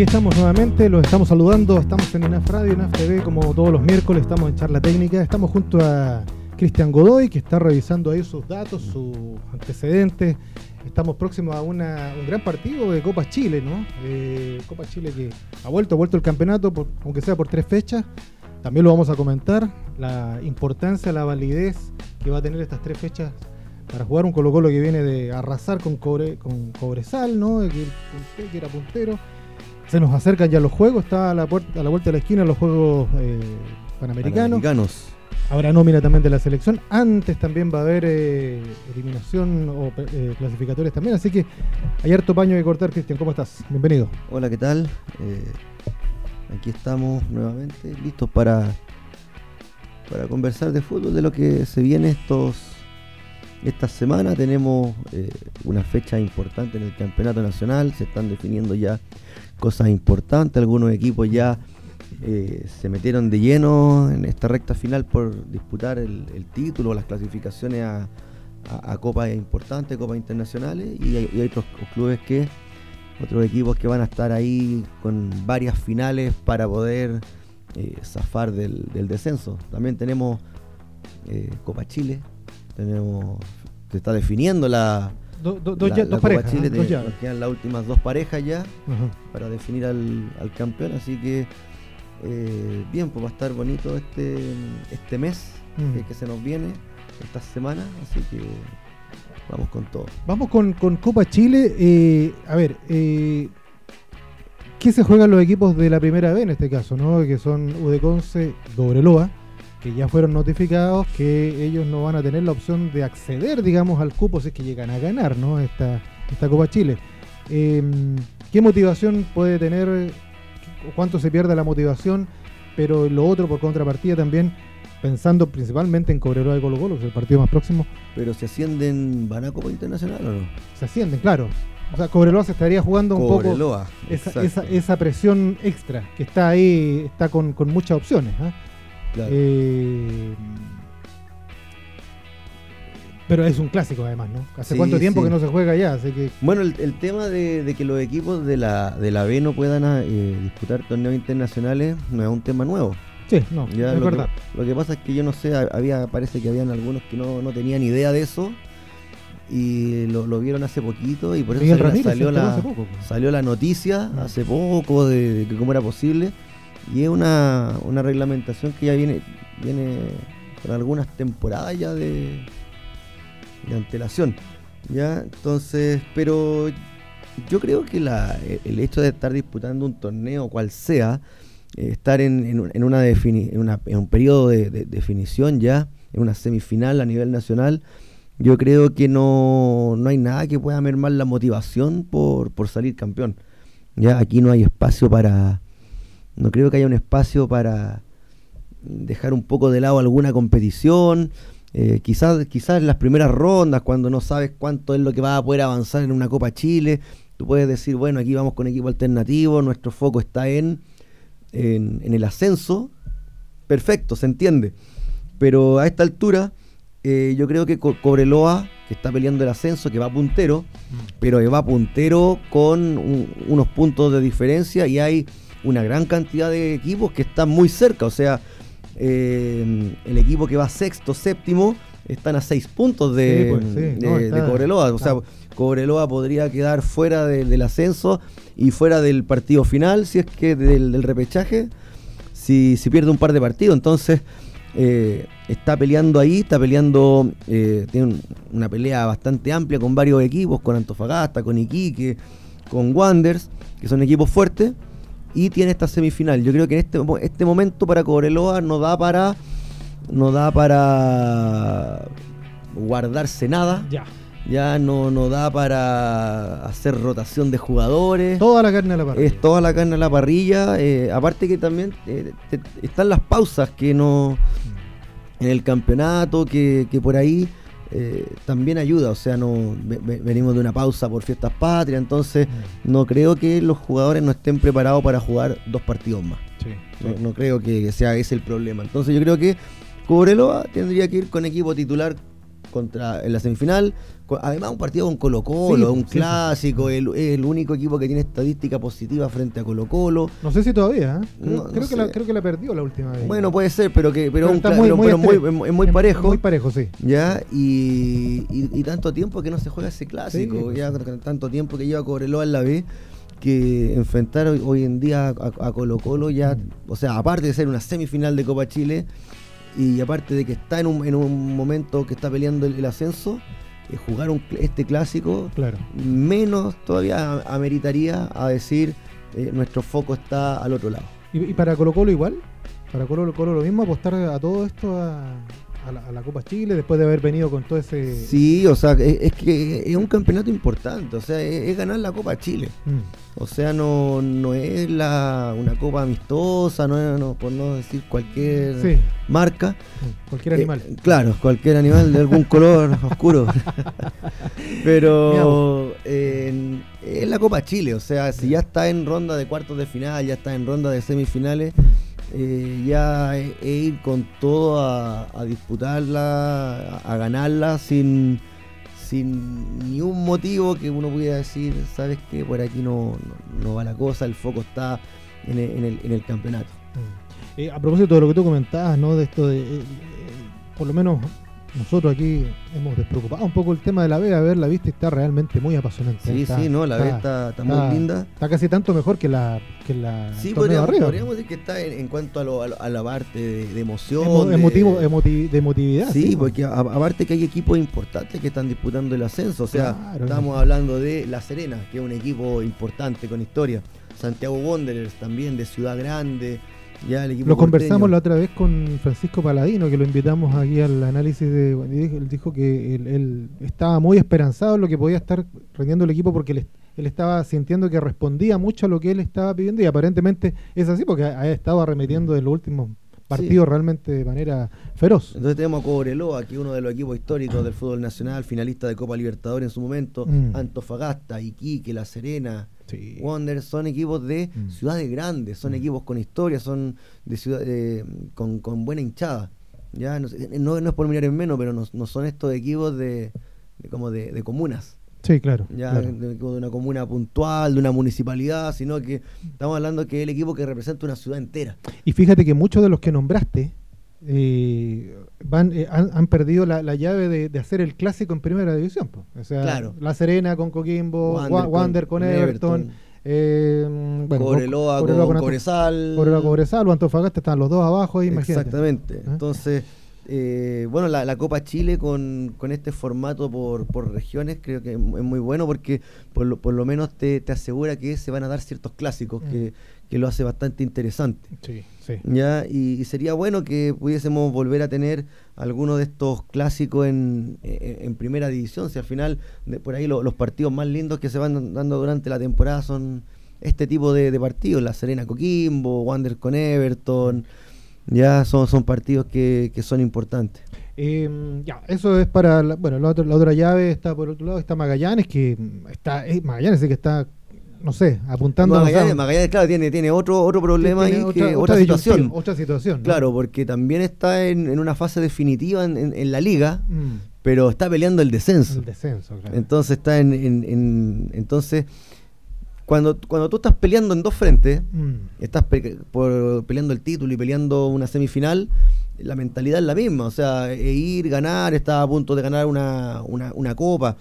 aquí estamos nuevamente, los estamos saludando, estamos en INAF Radio, INAF TV, como todos los miércoles, estamos en charla técnica, estamos junto a Cristian Godoy, que está revisando ahí sus datos, sus antecedentes. Estamos próximos a una, un gran partido de Copa Chile, ¿no? Eh, Copa Chile que ha vuelto, ha vuelto el campeonato, aunque sea por tres fechas. También lo vamos a comentar, la importancia, la validez que va a tener estas tres fechas para jugar un Colo Colo que viene de arrasar con, cobre, con Cobresal, ¿no? Que era puntero. Se nos acercan ya los juegos, está a la, puerta, a la vuelta de la esquina los juegos eh, panamericanos. Panamericanos. Habrá nómina también de la selección. Antes también va a haber eh, eliminación o eh, clasificatorias también. Así que hay harto paño que cortar, Cristian. ¿Cómo estás? Bienvenido. Hola, ¿qué tal? Eh, aquí estamos nuevamente listos para, para conversar de fútbol, de lo que se viene estos esta semana. Tenemos eh, una fecha importante en el Campeonato Nacional. Se están definiendo ya cosas importantes. Algunos equipos ya eh, se metieron de lleno en esta recta final por disputar el, el título, las clasificaciones a, a, copas importantes, copas internacionales, y hay, otros clubes que, otros equipos que van a estar ahí con varias finales para poder eh, zafar del, del, descenso. También tenemos eh, Copa Chile, tenemos, se está definiendo la, Do, do, do, la, ya, la dos parejas. Chile. Dos te- quedan las últimas dos parejas ya Ajá. para definir al, al campeón, así que eh, bien, pues va a estar bonito este, este mes Mm. que, que se nos viene, esta semana, así que vamos con todo. Vamos con, con Copa Chile. eh, a ver, eh, ¿qué se juegan los equipos de la primera B en este caso? ¿no? Que son Udeconce, Dobreloa, que ya fueron notificados que ellos no van a tener la opción de acceder, digamos, al cupo si es que llegan a ganar ¿no? esta, esta Copa Chile. Eh, ¿Qué motivación puede tener? ¿Cuánto se pierde la motivación? Pero lo otro, por contrapartida, también pensando principalmente en Cobreloa y Colo Colo, que es el partido más próximo, Pero si ascienden, ¿van a Copa Internacional o no? se ascienden, claro. O sea, Cobreloa se estaría jugando un poco esa, esa, esa presión extra que está ahí, está con, con muchas opciones. ¿ah? Claro. Eh, pero es un clásico además, ¿no? ¿Hace Sí, cuánto tiempo sí. que no se juega ya? Así que Bueno, el, el tema de, de que los equipos de la, de la B no puedan eh, disputar torneos internacionales no es un tema nuevo. sí, no, Ya, es lo, verdad. Que, lo que pasa es que yo no sé, ha- había, parece que habían algunos que no, no tenían idea de eso y lo, lo vieron hace poquito y por eso salió, Ramírez la, poco. pues. salió la noticia Ah. hace poco de, de que cómo era posible y es una, una reglamentación que ya viene, viene con algunas temporadas ya de, de antelación. Ya, entonces, pero yo creo que la, el hecho de estar disputando un torneo, cual sea, eh, estar en, en un- en una defini- en, una- en un periodo de, de- definición ya, en una semifinal a nivel nacional, yo creo que no, no hay nada que pueda mermar la motivación por, por salir campeón. Ya aquí no hay espacio para, no creo que haya un espacio para dejar un poco de lado alguna competición. Eh, quizás, quizás en las primeras rondas, cuando no sabes cuánto es lo que va a poder avanzar en una Copa Chile, tú puedes decir, bueno, aquí vamos con equipo alternativo, nuestro foco está en, en, en el ascenso. Perfecto, se entiende. Pero a esta altura, eh, yo creo que Co- Cobreloa, que está peleando el ascenso, que va puntero, pero que va puntero con un- unos puntos de diferencia y hay una gran cantidad de equipos que están muy cerca. O sea, eh, el equipo que va sexto, séptimo, están a seis puntos de, Sí, pues, sí, de- no, de está- Cobreloa. O sea. Cobreloa podría quedar fuera de- del ascenso y fuera del partido final, si es que del, del repechaje, si, si pierde un par de partidos. Entonces, eh, está peleando ahí, está peleando, eh, tiene un- una pelea bastante amplia con varios equipos, con Antofagasta, con Iquique, con Wanders, que son equipos fuertes, y tiene esta semifinal. Yo creo que en este, mo- este momento para Cobreloa no da para no da para guardarse nada, Ya. ya no, no da para hacer rotación de jugadores. Toda la carne a la parrilla. Es toda la carne a la parrilla. eh, aparte que también eh, te- están las pausas que no en el campeonato, que, que por ahí eh, también ayuda. O sea, no ve- ve- venimos de una pausa por fiestas patrias, entonces Mm, no creo que los jugadores no estén preparados para jugar dos partidos más. sí, No, no creo que sea ese el problema. Entonces yo creo que Cobreloa tendría que ir con equipo titular contra en la semifinal. Además, un partido con Colo-Colo, un clásico, El, el, único equipo que tiene estadística positiva frente a Colo-Colo. No sé si todavía, ¿eh? creo, que la, creo, que la, perdió la última vez. Bueno, puede ser, pero que pero, es muy, parejo. Muy parejo, sí. ¿ya? Y, y, tanto tiempo que no se juega ese clásico, ya tanto tiempo que lleva Cobreloa en la B que enfrentar hoy, en día a, Colo Colo ya, o sea, aparte de ser una semifinal de Copa Chile y aparte de que está en un, en un momento que está peleando el, ascenso, eh, jugar este clásico, claro. menos todavía ameritaría a decir eh, nuestro foco está al otro lado. ¿Y, para Colo Colo igual? ¿Para Colo Colo lo mismo apostar a todo esto a, a la, Copa Chile después de haber venido con todo ese. Sí, o sea, es, que es un campeonato importante, o sea, es, ganar la Copa Chile. Mm. O sea, no, no es la, una copa amistosa, no, no por no decir cualquier marca. Mm, cualquier animal. Eh, claro, cualquier animal de algún color oscuro. Pero es la Copa Chile, o sea, si ya está en ronda de cuartos de final, ya está en ronda de semifinales. Eh, ya e, ir con todo a, disputarla, a, ganarla sin, sin ni un motivo que uno pudiera decir, sabes que por aquí no, no, va la cosa, el foco está en el, en el, campeonato. Mm. Eh, a propósito de lo que tú comentabas, ¿no? De esto de, eh, por lo menos nosotros aquí hemos despreocupado un poco el tema de la B, a ver, la vista está realmente muy apasionante. Sí, sí, no, la B está, muy linda. Está casi tanto mejor que la que la Sí, podríamos, podríamos, decir que está en, cuanto a, lo, a, la parte de, emoción. de, de emotividad. Sí, porque aparte que hay equipos importantes que están disputando el ascenso, o sea, estamos hablando de La Serena, que es un equipo importante con historia. Santiago Wanderers también, de Ciudad Grande, lo conversamos la otra vez con Francisco Paladino, que lo invitamos aquí al análisis de. Él dijo que él, estaba muy esperanzado en lo que podía estar rendiendo el equipo porque él, estaba sintiendo que respondía mucho a lo que él estaba pidiendo y aparentemente es así porque ha, estado arremetiendo en los últimos partidos realmente de manera feroz. Entonces tenemos a Cobreloa, aquí uno de los equipos históricos del fútbol nacional, finalista de Copa Libertadores en su momento, mm. Antofagasta, Iquique, La Serena. Wonder son equipos de mm. ciudades grandes, son mm. equipos con historia, son de ciudad, con, buena hinchada. Ya no, no, es por mirar en menos, pero no, son estos equipos de, como de, comunas. Sí, claro. Ya De, una comuna puntual, de una municipalidad, sino que estamos hablando que es el equipo que representa una ciudad entera. Y fíjate que muchos de los que nombraste eh, van, eh, han, perdido la, llave de, hacer el clásico en primera división. O sea, La Serena con Coquimbo, Wander, con, Everton. Eh, Cobreloa, con, Cobresal. Cobreloa, Cobresal o Antofagasta están los dos abajo. Exactamente. ¿Eh? Entonces, bueno, la, Copa Chile con, este formato por, regiones creo que es muy bueno porque por lo, por lo menos te, asegura que se van a dar ciertos clásicos mm. que, que lo hace bastante interesante. Sí, sí. ¿Ya? Y, sería bueno que pudiésemos volver a tener algunos de estos clásicos en, primera división, si al final de, por ahí los partidos más lindos que se van dando durante la temporada son este tipo de, partidos, la Serena Coquimbo, Wander con Everton, ya son, son partidos que, son importantes. Em, ya, eso es para, la, bueno, la otra, llave está por otro lado, está Magallanes, que está, eh, Magallanes es que está no sé, apuntando Magallanes, Magallanes, claro, tiene, tiene otro, otro problema ahí, otra, situación. Otra situación. Claro, porque también está en, una fase definitiva en, la liga, mm. pero está peleando el descenso. El descenso, claro. Entonces está en, entonces cuando, cuando tú estás peleando en dos frentes, mm. estás por, peleando el título y peleando una semifinal, la mentalidad es la misma, o sea, e ir, ganar, está a punto de ganar una, una, una copa.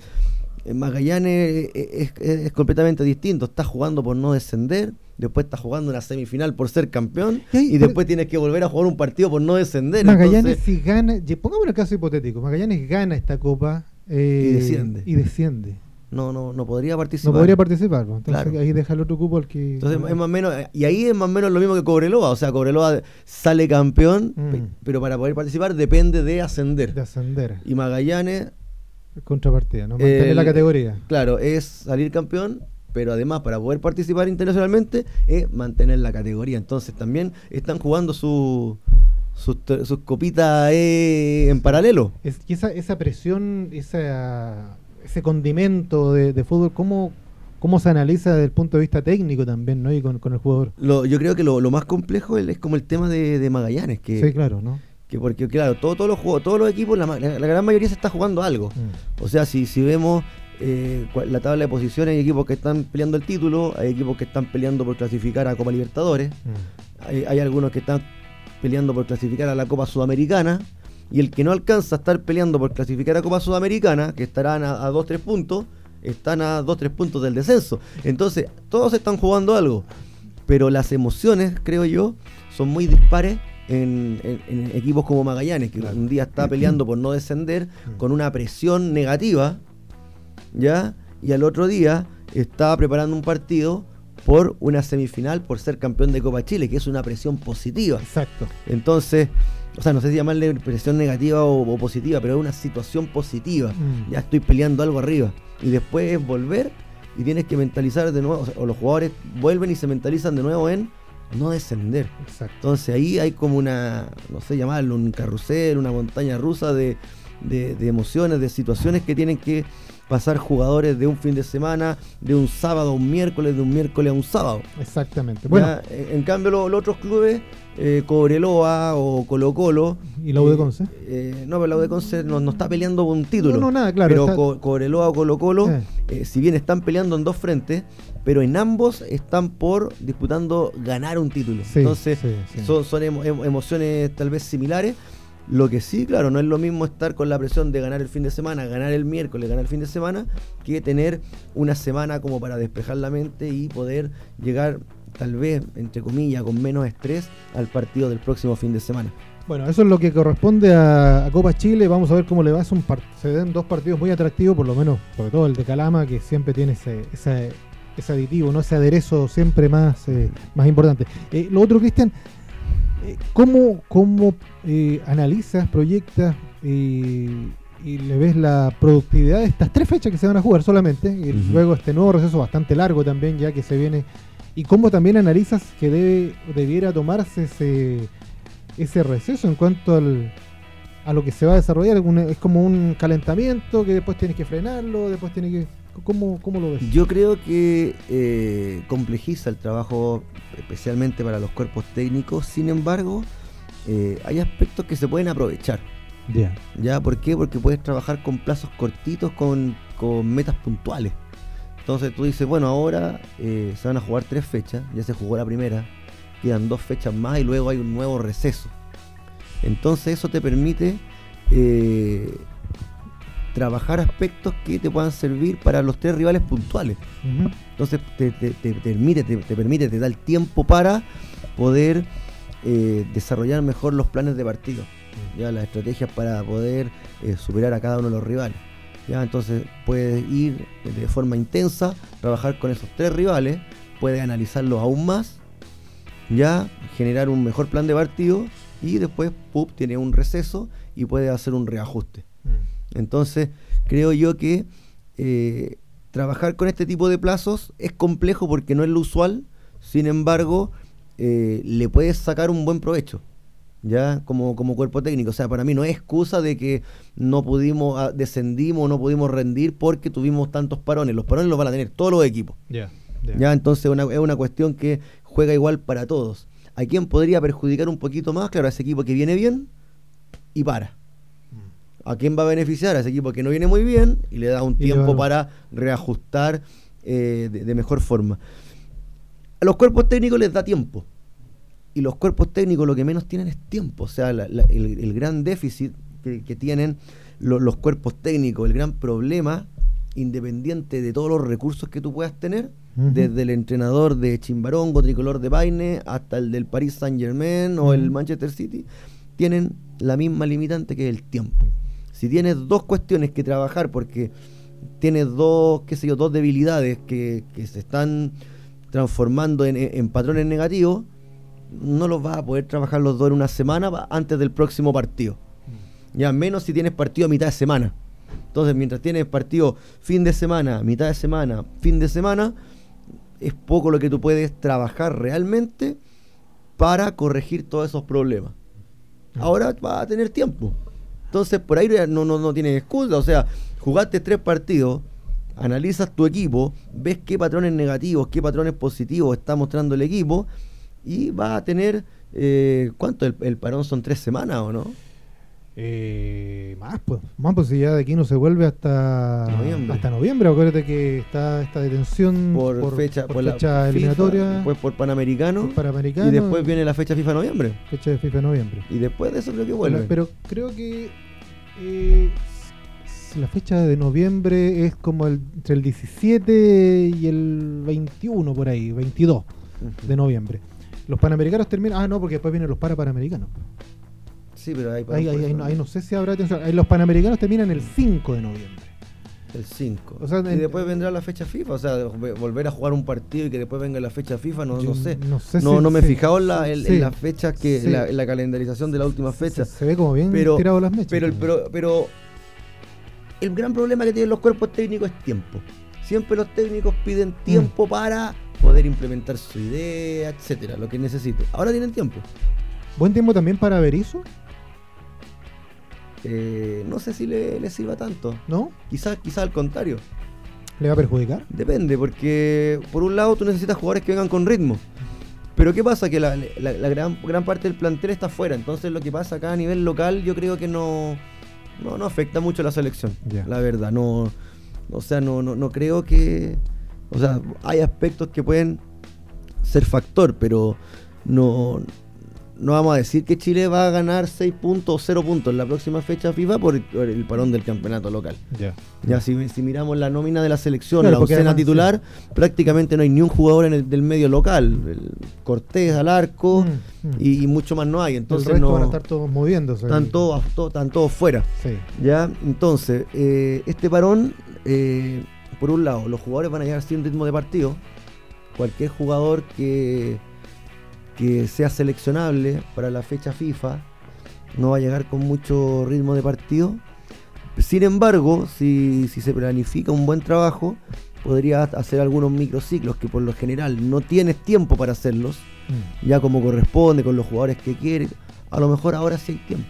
Magallanes es, completamente distinto. Está jugando por no descender, después está jugando una semifinal por ser campeón y, después tienes que volver a jugar un partido por no descender. Magallanes si gana, pongamos un caso hipotético, Magallanes gana esta copa eh, y desciende. Y desciende. No, no, no podría participar. No podría participar, entonces ahí deja el otro cupo al que. Entonces es más o menos, y ahí es más o menos lo mismo que Cobreloa, o sea, Cobreloa sale campeón, mm. pero para poder participar depende de ascender. De ascender. Y Magallanes Contrapartida, ¿no? Mantener la categoría. Claro, es salir campeón, pero además para poder participar internacionalmente es mantener la categoría. Entonces también están jugando su, sus, copitas eh, en paralelo. Es, y esa, esa presión, esa, ese condimento de, fútbol, ¿cómo, ¿cómo se analiza desde el punto de vista técnico también, ¿no? Y con, el jugador. yo creo que lo, más complejo es como el tema de, Magallanes. Que, sí, claro, ¿no? Que porque, claro, todo- todos los juegos, todos los equipos, la, ma- la- la gran mayoría se está jugando algo. Mm. O sea, si, si vemos eh, la tabla de posiciones, hay equipos que están peleando el título, hay equipos que están peleando por clasificar a Copa Libertadores, Mm. hay, hay algunos que están peleando por clasificar a la Copa Sudamericana, y el que no alcanza a estar peleando por clasificar a Copa Sudamericana, que estarán a 2-3 puntos, están a 2-3 puntos del descenso. Entonces, todos están jugando algo, pero las emociones, creo yo, son muy dispares. En, en- en equipos como Magallanes, que Claro. un día está peleando por no descender con una presión negativa, ¿ya? Y al otro día estaba preparando un partido por una semifinal por ser campeón de Copa Chile, que es una presión positiva. Exacto. Entonces, o sea, no sé si llamarle presión negativa o, o positiva, pero es una situación positiva. Mm. Ya estoy peleando algo arriba. Y después es volver y tienes que mentalizar de nuevo, o, sea, o los jugadores vuelven y se mentalizan de nuevo en no descender. Exacto. Entonces ahí hay como una, no sé llamarlo, un carrusel, una montaña rusa de, de- de emociones, de situaciones que tienen que pasar jugadores de un fin de semana, de un sábado a un miércoles, de un miércoles a un sábado. Exactamente. Bueno, Ya, en, cambio lo- los otros clubes, eh, Cobreloa o Colo Colo, ¿y la U de Conce? eh, no, pero la U de Conce no, no está peleando por un título. No, no, nada, claro, Pero está- Co- Cobreloa o Colo Colo, Eh. eh, si bien están peleando en dos frentes, pero en ambos están por disputando ganar un título. Sí, Entonces, sí, sí. son, son emo- emo- emociones tal vez similares. Lo que sí, claro, no es lo mismo estar con la presión de ganar el fin de semana, ganar el miércoles, ganar el fin de semana, que tener una semana como para despejar la mente y poder llegar, tal vez, entre comillas, con menos estrés al partido del próximo fin de semana. Bueno, eso es lo que corresponde a, a Copa Chile. Vamos a ver cómo le va. Par- se den dos partidos muy atractivos, por lo menos, sobre todo el de Calama, que siempre tiene ese, ese, ese aditivo, ¿no? ese aderezo siempre más, eh, más importante. Eh, lo otro, Cristian, eh, ¿cómo, cómo eh, analizas, proyectas y le ves la productividad de estas tres fechas que se van a jugar solamente? Y luego este nuevo receso bastante largo también, ya que se viene. ¿Y cómo también analizas que debe, debiera tomarse ese ese receso en cuanto al, a lo que se va a desarrollar. Es como un calentamiento que después tienes que frenarlo, después tienes que... ¿Cómo, cómo lo ves? Yo creo que eh, complejiza el trabajo, especialmente para los cuerpos técnicos. Sin embargo, eh, hay aspectos que se pueden aprovechar. Ya. ¿Ya? ¿Por qué? Porque puedes trabajar con plazos cortitos, con, con metas puntuales. Entonces tú dices, bueno, ahora eh, se van a jugar tres fechas, ya se jugó la primera, quedan dos fechas más y luego hay un nuevo receso. Entonces eso te permite eh, trabajar aspectos que te puedan servir para los tres rivales puntuales. Ujú. Entonces te, te- te- te permite, te, te permite, te da el tiempo para poder eh, desarrollar mejor los planes de partido, ya las estrategias para poder eh, superar a cada uno de los rivales. Ya, entonces puedes ir de forma intensa, trabajar con esos tres rivales, puedes analizarlos aún más, ya generar un mejor plan de partido y después tiene un receso y puede hacer un reajuste. Entonces, creo yo que eh, trabajar con este tipo de plazos es complejo porque no es lo usual, sin embargo, eh, le puedes sacar un buen provecho, ya como, como cuerpo técnico. O sea, para mí no es excusa de que no pudimos, ah, descendimos, no pudimos rendir porque tuvimos tantos parones. Los parones los van a tener todos los equipos. Ya, entonces una- es una cuestión que juega igual para todos. ¿A quién podría perjudicar un poquito más? Claro, a ese equipo que viene bien y para. ¿A quién va a beneficiar? A ese equipo que no viene muy bien y le da un tiempo para reajustar eh, de, de mejor forma. A los cuerpos técnicos les da tiempo. Y los cuerpos técnicos lo que menos tienen es tiempo. O sea, la- la- el, el gran déficit que, que tienen lo- los cuerpos técnicos, el gran problema, independiente de todos los recursos que tú puedas tener, desde el entrenador de Chimbarongo, tricolor de Paine, hasta el del Paris Saint Germain o el. Manchester City, tienen la misma limitante que el tiempo. Si tienes dos cuestiones que trabajar porque tienes dos, qué sé yo, dos debilidades que, que se están transformando en, en patrones negativos, no los vas a poder trabajar los dos en una semana antes del próximo partido. Ya menos si tienes partido a mitad de semana. Entonces, mientras tienes partido fin de semana, mitad de semana, fin de semana, es poco lo que tú puedes trabajar realmente para corregir todos esos problemas. Ahora vas a tener tiempo. Entonces, por ahí no, no, no tienes excusa. O sea, jugaste tres partidos, analizas tu equipo, ves qué patrones negativos, qué patrones positivos está mostrando el equipo y va a tener, eh, ¿cuánto? El, el parón son tres semanas o no? Eh, más, pues, más, pues si ya de aquí no se vuelve hasta Noviembre. Hasta noviembre. Acuérdate que está esta detención Por, fecha, por por la fecha FIFA, eliminatoria, después por Panamericano, por Panamericano, y después viene la fecha FIFA noviembre. fecha de FIFA noviembre. Y después de eso creo que vuelve. Pero creo que eh, la fecha de noviembre es como el, entre el 17 y el 21 por ahí, 22 de noviembre. Los panamericanos terminan. Ah, no, porque después vienen los para panamericanos. Sí, pero ahí, Ahí, ahí- ahí no, ahí no sé si habrá atención. Los panamericanos terminan el 5 de noviembre. El 5. O sea, y en- después vendrá la fecha FIFA, o sea, ve- volver a jugar un partido y que después venga la fecha FIFA, no, sé. no sé no, si- no me he fijado en, la, en, sí. en las fechas que, Sí. la, en la calendarización de la última fecha. Se, se ve como bien Pero- tirado las mechas. Pero el, pero, pero el gran problema que tienen los cuerpos técnicos es tiempo. Siempre los técnicos piden tiempo Mm. para poder implementar su idea, etcétera, lo que necesite. Ahora tienen tiempo. Buen tiempo también para Berizzo, Eh, no sé si le, le sirva tanto. ¿no? Quizás quizá al contrario. ¿Le va a perjudicar? Depende, porque por un lado tú necesitas jugadores que vengan con ritmo. Pero ¿qué pasa? Que la, la- la gran, gran parte del plantel está afuera. Entonces lo que pasa acá a nivel local yo creo que no, no, no afecta mucho a la selección. La verdad, no. O sea, no, no, no creo que. O sea, hay aspectos que pueden ser factor, pero no, no vamos a decir que Chile va a ganar 6 puntos o 0 puntos en la próxima fecha FIFA por el, por el parón del campeonato local. Ya. Ya si, si miramos la nómina de la selección, Claro, la además, titular, prácticamente no hay ni un jugador en el, del medio local. El Cortés al arco Mm, mm. y, y mucho más no hay. Entonces el resto no van a estar todos moviéndose. están todos, to- están todos fuera. Sí. Ya, entonces, eh, este parón, eh, por un lado, los jugadores van a llegar sin ritmo de partido. Cualquier jugador que, que sea seleccionable para la fecha FIFA no va a llegar con mucho ritmo de partido. Sin embargo, si, si se planifica un buen trabajo, podría hacer algunos microciclos que por lo general no tienes tiempo para hacerlos, Mm. ya como corresponde, con los jugadores que quieres. A lo mejor ahora sí hay tiempo.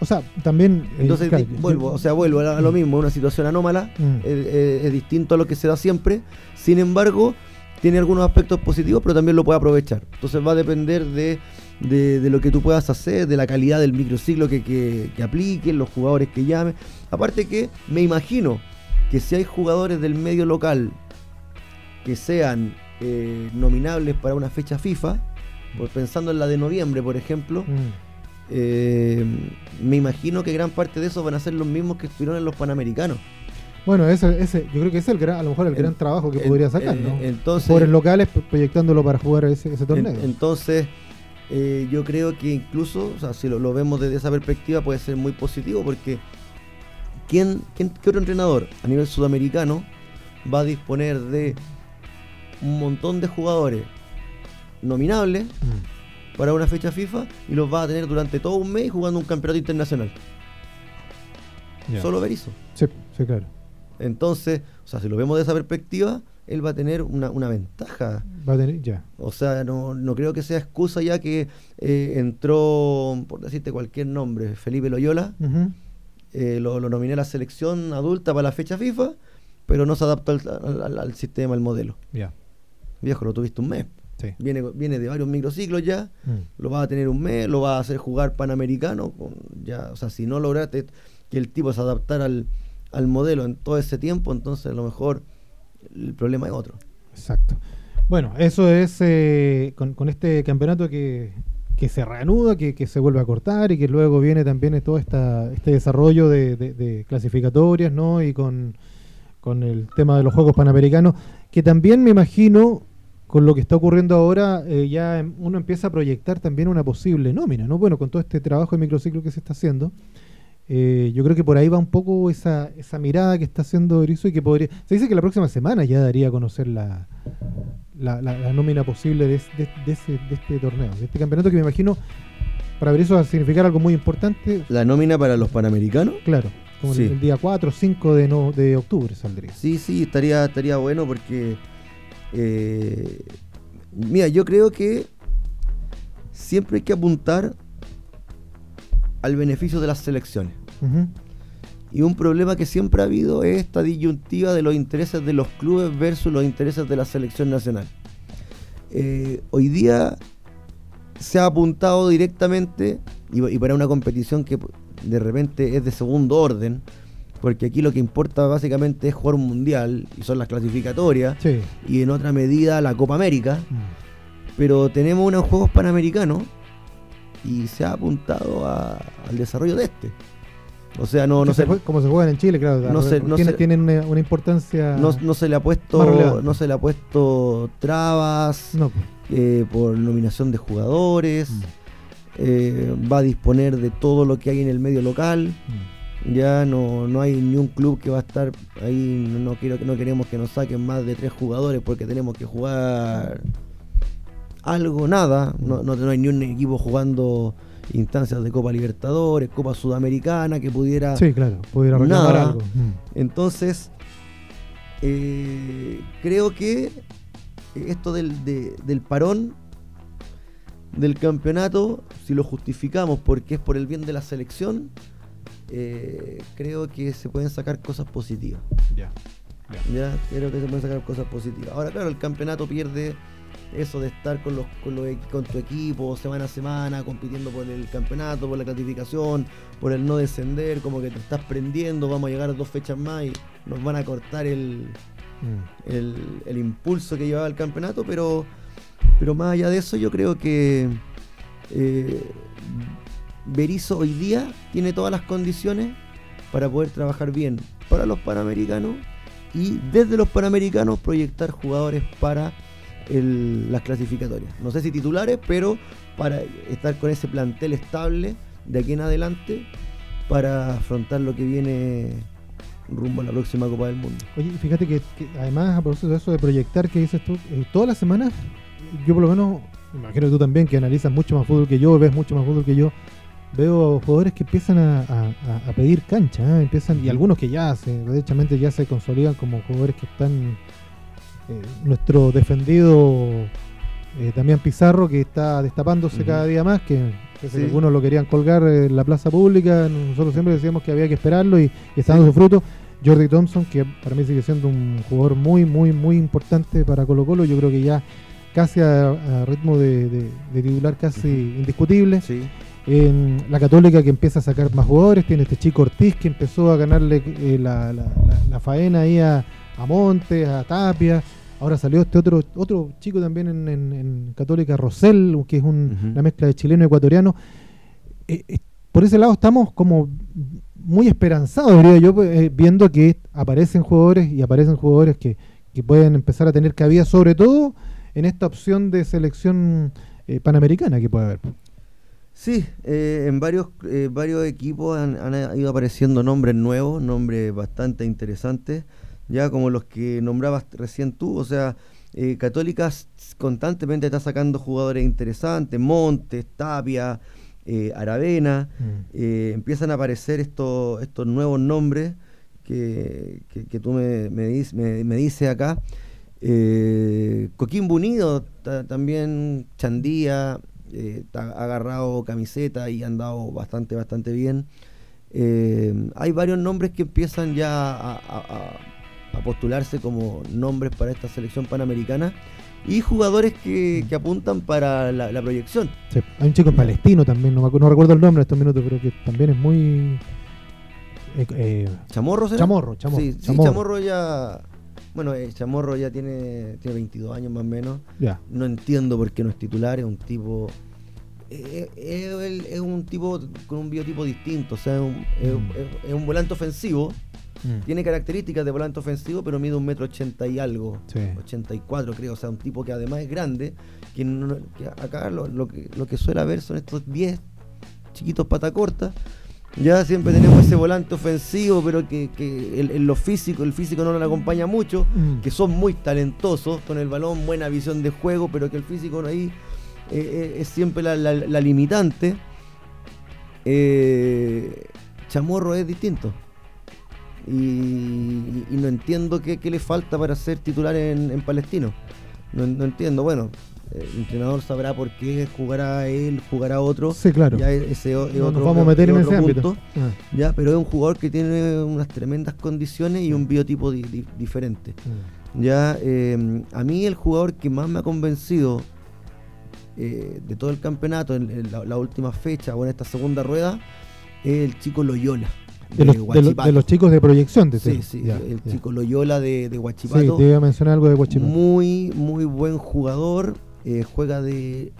O sea, también. eh, Entonces claro, vuelvo, o sea, vuelvo a, lo mismo, una situación anómala, Mm. es distinto a lo que se da siempre, sin embargo, tiene algunos aspectos positivos, pero también lo puede aprovechar. Entonces va a depender de, de- de lo que tú puedas hacer, de la calidad del microciclo que, que, que apliques, los jugadores que llamen. Aparte que me imagino que si hay jugadores del medio local que sean eh, nominables para una fecha FIFA, por- pensando en la de noviembre, por ejemplo, Mm. eh, me imagino que gran parte de esos van a ser los mismos que estuvieron en los Panamericanos. Bueno, ese, ese, yo creo que ese es el gran, a lo mejor el gran trabajo que podría sacar, en- ¿no? entonces- Jugadores locales pro- proyectándolo para jugar ese, ese torneo. entonces, eh, yo creo que incluso, o sea, si lo, lo vemos desde esa perspectiva, puede ser muy positivo porque ¿quién, quién, ¿qué otro entrenador a nivel sudamericano va a disponer de un montón de jugadores nominables Mm. para una fecha FIFA y los va a tener durante todo un mes jugando un campeonato internacional? Ya. Solo Berizzo. Sí, sí, claro. Entonces, o sea, si lo vemos de esa perspectiva, él va a tener una, una ventaja. Va a tener, ya. O sea, no, no creo que sea excusa ya que eh, entró, por decirte cualquier nombre, Felipe Loyola, eh, lo, lo nominé a la selección adulta para la fecha FIFA, pero no se adaptó al, al- al- al sistema, al modelo. Ya. Viejo, lo tuviste un mes. Sí. Viene, viene de varios microciclos ya, Mm. lo vas a tener un mes, lo vas a hacer jugar panamericano. con- ya, o sea, si no lograste que el tipo se adaptara al, al modelo en todo ese tiempo, entonces a lo mejor el problema es otro. Exacto. Bueno, eso es eh, con, este campeonato que, que se reanuda, que, que se vuelve a cortar y que luego viene también todo esta, este desarrollo de, de- de clasificatorias, ¿no? Y con, con el tema de los Juegos Panamericanos, que también me imagino, con lo que está ocurriendo ahora, eh, ya em- uno empieza a proyectar también una posible nómina, ¿no? Bueno, con todo este trabajo de microciclo que se está haciendo. Eh, yo creo que por ahí va un poco esa, esa mirada que está haciendo Berizzo y que podría... Se dice que la próxima semana ya daría a conocer la, la, la- la nómina posible de, de- de ese, de este torneo, de este campeonato que me imagino para Berizzo va a significar algo muy importante, La nómina para los panamericanos. claro, como el- Sí. el, día 4 o 5 de, no, de octubre saldría. Sí, sí, estaría, estaría bueno porque. eh, mira, yo creo que siempre hay que apuntar al beneficio de las selecciones. Y un problema que siempre ha habido es esta disyuntiva de los intereses de los clubes versus los intereses de la selección nacional. Eh, hoy día se ha apuntado directamente y, para una competición que de repente es de segundo orden, porque aquí lo que importa básicamente es jugar un mundial y son las clasificatorias y en otra medida la Copa América. Mm. Pero tenemos unos Juegos Panamericanos y se ha apuntado al desarrollo de este. O sea, no, no se, como se juegan en Chile, claro. No se, tienen una, importancia. No, se le ha puesto, no se le ha puesto trabas pues. eh, por nominación de jugadores. Mm. Eh, va a disponer de todo lo que hay en el medio local. Mm. Ya no, no hay ni un club que va a estar ahí. No, quiero, no queremos que nos saquen más de tres jugadores porque tenemos que jugar algo, nada. No, no, no hay ni un equipo jugando instancias de Copa Libertadores, Copa Sudamericana, que pudiera. Sí, claro, pudiera algo. Mm. Entonces, eh, creo que esto del, del parón del campeonato, si lo justificamos porque es por el bien de la selección, eh, creo que se pueden sacar cosas positivas. Ya. Ya, creo que se pueden sacar cosas positivas. Ahora, claro, el campeonato pierde eso de estar con, los, con, con tu equipo semana a semana, compitiendo por el campeonato, por la clasificación, por el no descender, como que te estás prendiendo, vamos a llegar a dos fechas más y nos van a cortar el, mm. el, impulso que llevaba el campeonato, pero, pero más allá de eso yo creo que eh, Berizzo hoy día tiene todas las condiciones para poder trabajar bien para los Panamericanos y desde los Panamericanos proyectar jugadores para las clasificatorias. No sé si titulares, pero para estar con ese plantel estable de aquí en adelante para afrontar lo que viene rumbo a la próxima Copa del Mundo. Oye, fíjate que, además a propósito de eso de proyectar que dices tú, eh, todas las semanas, yo por lo menos, imagino que tú también que analizas mucho más fútbol que yo, ves mucho más fútbol que yo, veo jugadores que empiezan a, pedir cancha, ¿eh? empiezan, y algunos que ya se, derechamente ya se consolidan como jugadores que están eh, nuestro defendido eh, Damián Pizarro, que está destapándose cada día más, que, algunos lo querían colgar en la plaza pública, nosotros siempre decíamos que había que esperarlo y, está dando su fruto. Jordi Thompson, que para mí sigue siendo un jugador muy, muy, muy importante para Colo Colo, yo creo que ya casi a, ritmo de, titular casi indiscutible. En la Católica que empieza a sacar más jugadores, tiene este chico Ortiz que empezó a ganarle eh, la, faena ahí a, a Montes, a Tapia. Ahora salió este otro otro chico también en, Católica, Rosell, que es una mezcla de chileno y ecuatoriano. Eh, eh, por ese lado estamos como muy esperanzados, diría yo, eh, viendo que aparecen jugadores y aparecen jugadores que, pueden empezar a tener cabida, sobre todo en esta opción de selección panamericana que puede haber. Sí, en varios, varios equipos han, han, ido apareciendo nombres nuevos, nombres bastante interesantes ya como los que nombrabas recién tú, o sea, eh, Católicas constantemente está sacando jugadores interesantes, Montes, Tapia, eh, Aravena, mm. eh, empiezan a aparecer estos, estos nuevos nombres que, que, tú me, me, dices acá. Coquín Bunido también, Chandía, ha agarrado camiseta y ha andado bastante, bastante bien. hay varios nombres que empiezan ya a a postularse como nombres para esta selección panamericana y jugadores que, apuntan para la, proyección. hay un chico palestino también, no, recuerdo el nombre en estos minutos, pero que también es muy... Eh, eh, ¿Chamorro Chamorro, Chamorro. Sí, Chamorro. ya... Bueno, eh, Chamorro ya tiene, tiene 22 años más o menos. Ya. No entiendo por qué no es titular, es un tipo... es un tipo con un biotipo distinto, o sea, es un, mm. es un volante ofensivo, Mm. Tiene características de volante ofensivo, pero mide un metro ochenta y algo. 84 creo. O sea, un tipo que además es grande. Que, acá lo, que, lo que suele haber son estos 10 chiquitos pata corta. Ya siempre tenemos ese volante ofensivo, pero que, en lo físico, el físico no lo acompaña mucho, mm. que son muy talentosos con el balón, buena visión de juego, pero que el físico ahí eh, eh, es siempre la, limitante. Eh, Chamorro es distinto y, no entiendo qué, le falta para ser titular en, Palestino. No, entiendo, bueno, el entrenador sabrá por qué jugará él, jugará otro. Sí, claro. Ya ese no nos vamos a meter en ese punto, ah. Ya, pero es un jugador que tiene unas tremendas condiciones y un biotipo diferente. Ah. Ya, em, a mí el jugador que más me ha convencido eh, de todo el campeonato, en, la, última fecha o en esta segunda rueda, es el chico Loyola. De, los, chicos de proyección, de Sí, sí, el chico Loyola de, de Huachipato. Sí, te iba a mencionar algo de Huachipato. Muy, muy buen jugador. Eh, juega de.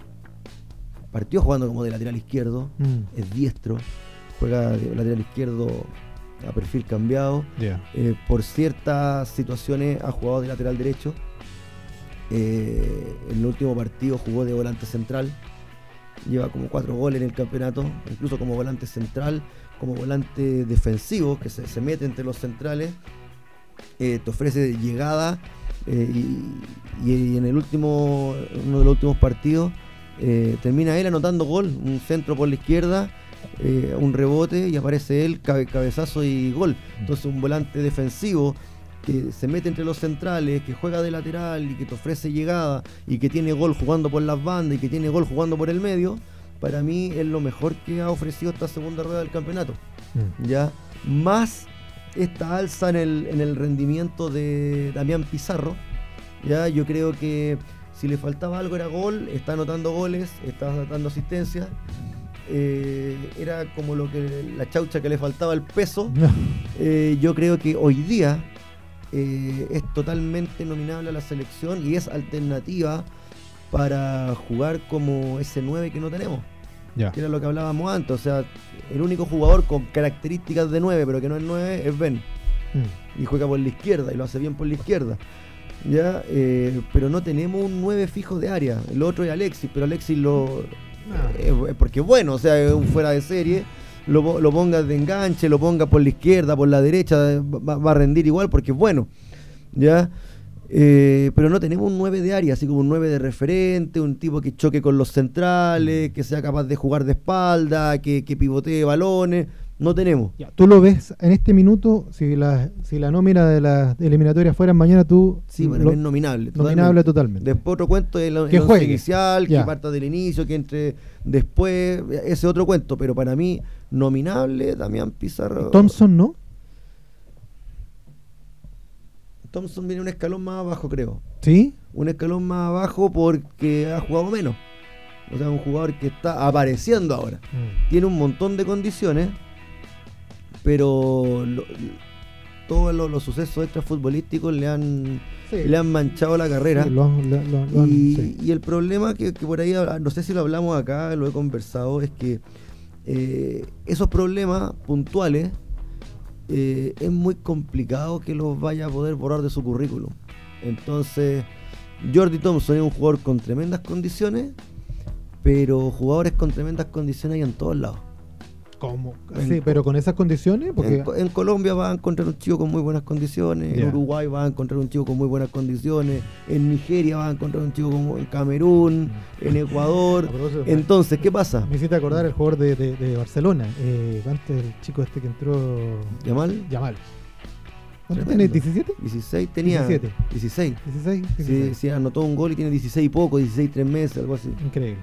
Partió jugando como de lateral izquierdo. Mm. Es diestro. Juega de lateral izquierdo a perfil cambiado. Eh, por ciertas situaciones ha jugado de lateral derecho. Eh, en el último partido jugó de volante central. Lleva como cuatro goles en el campeonato, incluso como volante central, como volante defensivo, que se, mete entre los centrales. Eh, te ofrece llegada y, en el último, uno de los últimos partidos termina él anotando gol, un centro por la izquierda eh, un rebote y aparece él, cabezazo y gol. Entonces un volante defensivo que se mete entre los centrales, que juega de lateral y que te ofrece llegada y que tiene gol jugando por las bandas y que tiene gol jugando por el medio, para mí es lo mejor que ha ofrecido esta segunda rueda del campeonato. Mm. Ya más esta alza en el, en el rendimiento de Damián Pizarro, ya yo creo que si le faltaba algo era gol, está anotando goles, está dando asistencia eh, era como lo que la chaucha que le faltaba el peso. Eh, yo creo que hoy día eh, es totalmente nominable a la selección y es alternativa para jugar como ese 9 que no tenemos. Que era lo que hablábamos antes. O sea, el único jugador con características de 9, pero que no es 9, es Ben. Mm. Y juega por la izquierda y lo hace bien por la izquierda. ¿ya? pero no tenemos un 9 fijo de área. El otro es Alexis, pero Alexis lo, eh, eh, porque bueno, o sea, es un fuera de serie. Lo, lo pongas de enganche, lo ponga por la izquierda, por la derecha, eh, va, a rendir igual porque es bueno. ¿Ya? Pero no tenemos un 9 de área, así como un 9 de referente, un tipo que choque con los centrales, que sea capaz de jugar de espalda, que, que pivotee balones no tenemos. ¿Tú lo ves en este minuto? Si la, si la nómina de la eliminatoria fuera mañana, tú. Sí, bueno, es nominable. Nominable totalmente. Después otro cuento es el, el inicial, que parta del inicio, que entre después, ese otro cuento. Pero para mí, nominable, Damián Pizarro. Thompson no? Thompson viene un escalón más abajo, creo. ¿Sí? Un escalón más abajo porque ha jugado menos. O sea, un jugador que está apareciendo ahora. Mm. Tiene un montón de condiciones pero todos los, sucesos extrafutbolísticos le han le han manchado la carrera. y, el problema que, por ahí, no sé si lo hablamos acá, lo he conversado, es que eh, esos problemas puntuales eh, es muy complicado que los vaya a poder borrar de su currículum. Entonces, Jordi Thompson es un jugador con tremendas condiciones, pero jugadores con tremendas condiciones hay en todos lados. ¿Cómo? Sí, pero con esas condiciones. Porque... En, Colombia va a encontrar un chico con muy buenas condiciones, en Uruguay va a encontrar un chico con muy buenas condiciones, en Nigeria va a encontrar un chico como en Camerún, en Ecuador. Entonces, ¿qué pasa? Me hiciste acordar el jugador de, Barcelona, eh, antes el chico este que entró. ¿Yamal? Yamal. ¿Cuánto tiene? ¿17? 16 tenía. 17. 16. 16. Sí, sí, anotó un gol y tiene 16 y poco, 16 3 meses, algo así. Increíble.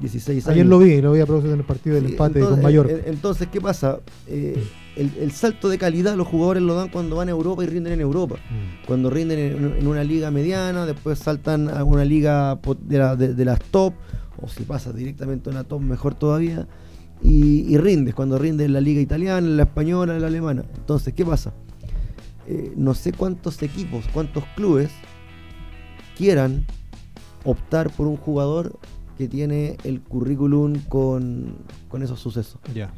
16 años. Ayer lo vi, lo vi a propósito en el partido del empate con Mayor. Entonces, ¿qué pasa? Eh, el, salto de calidad los jugadores lo dan cuando van a Europa y rinden en Europa. Mm. Cuando rinden en, una liga mediana, después saltan a una liga de, las top, o si pasa directamente a una top, mejor todavía. Y, rindes, cuando rindes en la liga italiana, en la española, en la alemana. Entonces, ¿qué pasa? Eh, no sé cuántos equipos, cuántos clubes quieran optar por un jugador que tiene el currículum con, esos sucesos. Ya.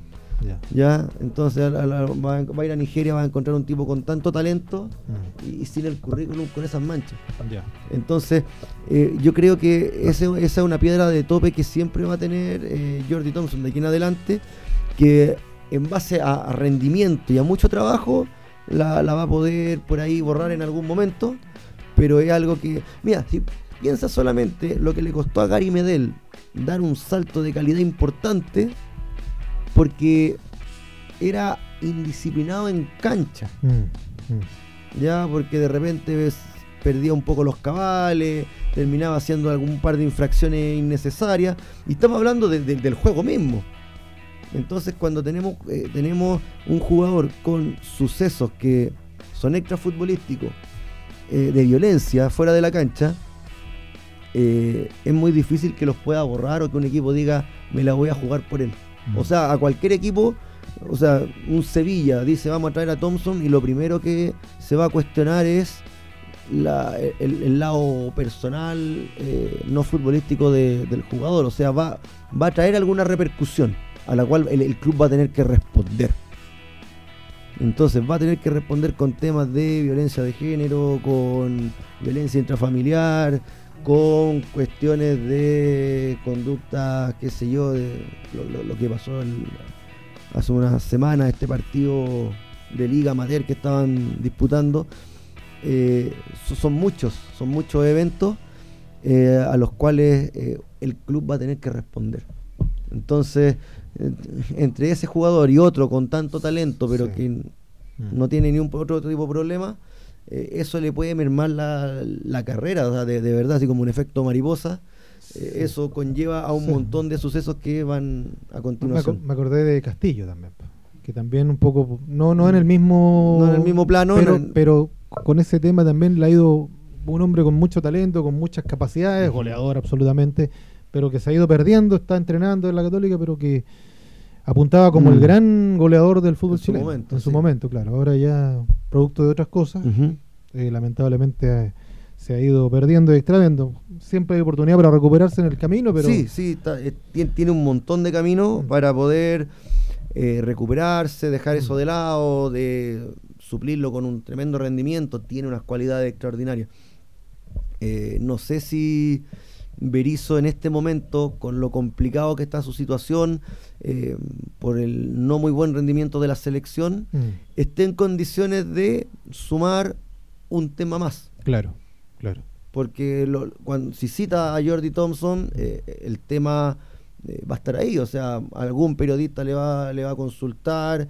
Ya, entonces va, a ir a Nigeria, va a encontrar un tipo con tanto talento mm. y, sin el currículum con esas manchas. Ya. Entonces, eh, yo creo que esa es una piedra de tope que siempre va a tener eh, Jordi Thompson de aquí en adelante, que en base a, rendimiento y a mucho trabajo la, la, va a poder por ahí borrar en algún momento, pero es algo que, mira, si Piensa solamente lo que le costó a Gary Medel dar un salto de calidad importante porque era indisciplinado en cancha. Mm, mm. Ya, porque de repente perdía un poco los cabales, terminaba haciendo algún par de infracciones innecesarias. Y estamos hablando del juego mismo. Entonces, cuando tenemos, eh, tenemos un jugador con sucesos que son extrafutbolísticos, eh, de violencia fuera de la cancha, eh, es muy difícil que los pueda borrar o que un equipo diga, me la voy a jugar por él. O sea, a cualquier equipo, o sea, un Sevilla dice, vamos a traer a Thompson y lo primero que se va a cuestionar es el, lado personal, eh, no futbolístico del jugador. O sea, va, va a traer alguna repercusión a la cual el, club va a tener que responder. Entonces va a tener que responder con temas de violencia de género, con violencia intrafamiliar, con cuestiones de conducta, qué sé yo, de lo, que pasó hace unas semanas, este partido de Liga Amateur que estaban disputando. Eh, son muchos, son muchos eventos eh, a los cuales eh, el club va a tener que responder. Entonces, entre ese jugador y otro con tanto talento, pero que mm. no tiene ni un otro tipo de problema, eso le puede mermar la, carrera, de, verdad, así como un efecto mariposa. eso conlleva a un montón de sucesos que van a continuación. Me, acordé de Castillo también, que también un poco, no, no en el mismo, no en el mismo plano, pero con ese tema también le ha ido un hombre con mucho talento, con muchas capacidades, goleador absolutamente, pero que se ha ido perdiendo, está entrenando en la Católica, pero que apuntaba como el mm. gran goleador del fútbol chileno en su momento, claro. Ahora ya producto de otras cosas, eh, lamentablemente eh, se ha ido perdiendo y extraviendo. Siempre hay oportunidad para recuperarse en el camino, pero sí, sí, eh, tiene, un montón de camino mm. para poder recuperarse, dejar eso mm. de lado, de suplirlo con un tremendo rendimiento, tiene unas cualidades extraordinarias. No sé si Berizzo en este momento, con lo complicado que está su situación, eh, por el no muy buen rendimiento de la selección, mm. esté en condiciones de sumar un tema más. Claro, claro. Porque cuando, si cita a Jordi Thompson, eh, el tema va a estar ahí, o sea, algún periodista le va, le va a consultar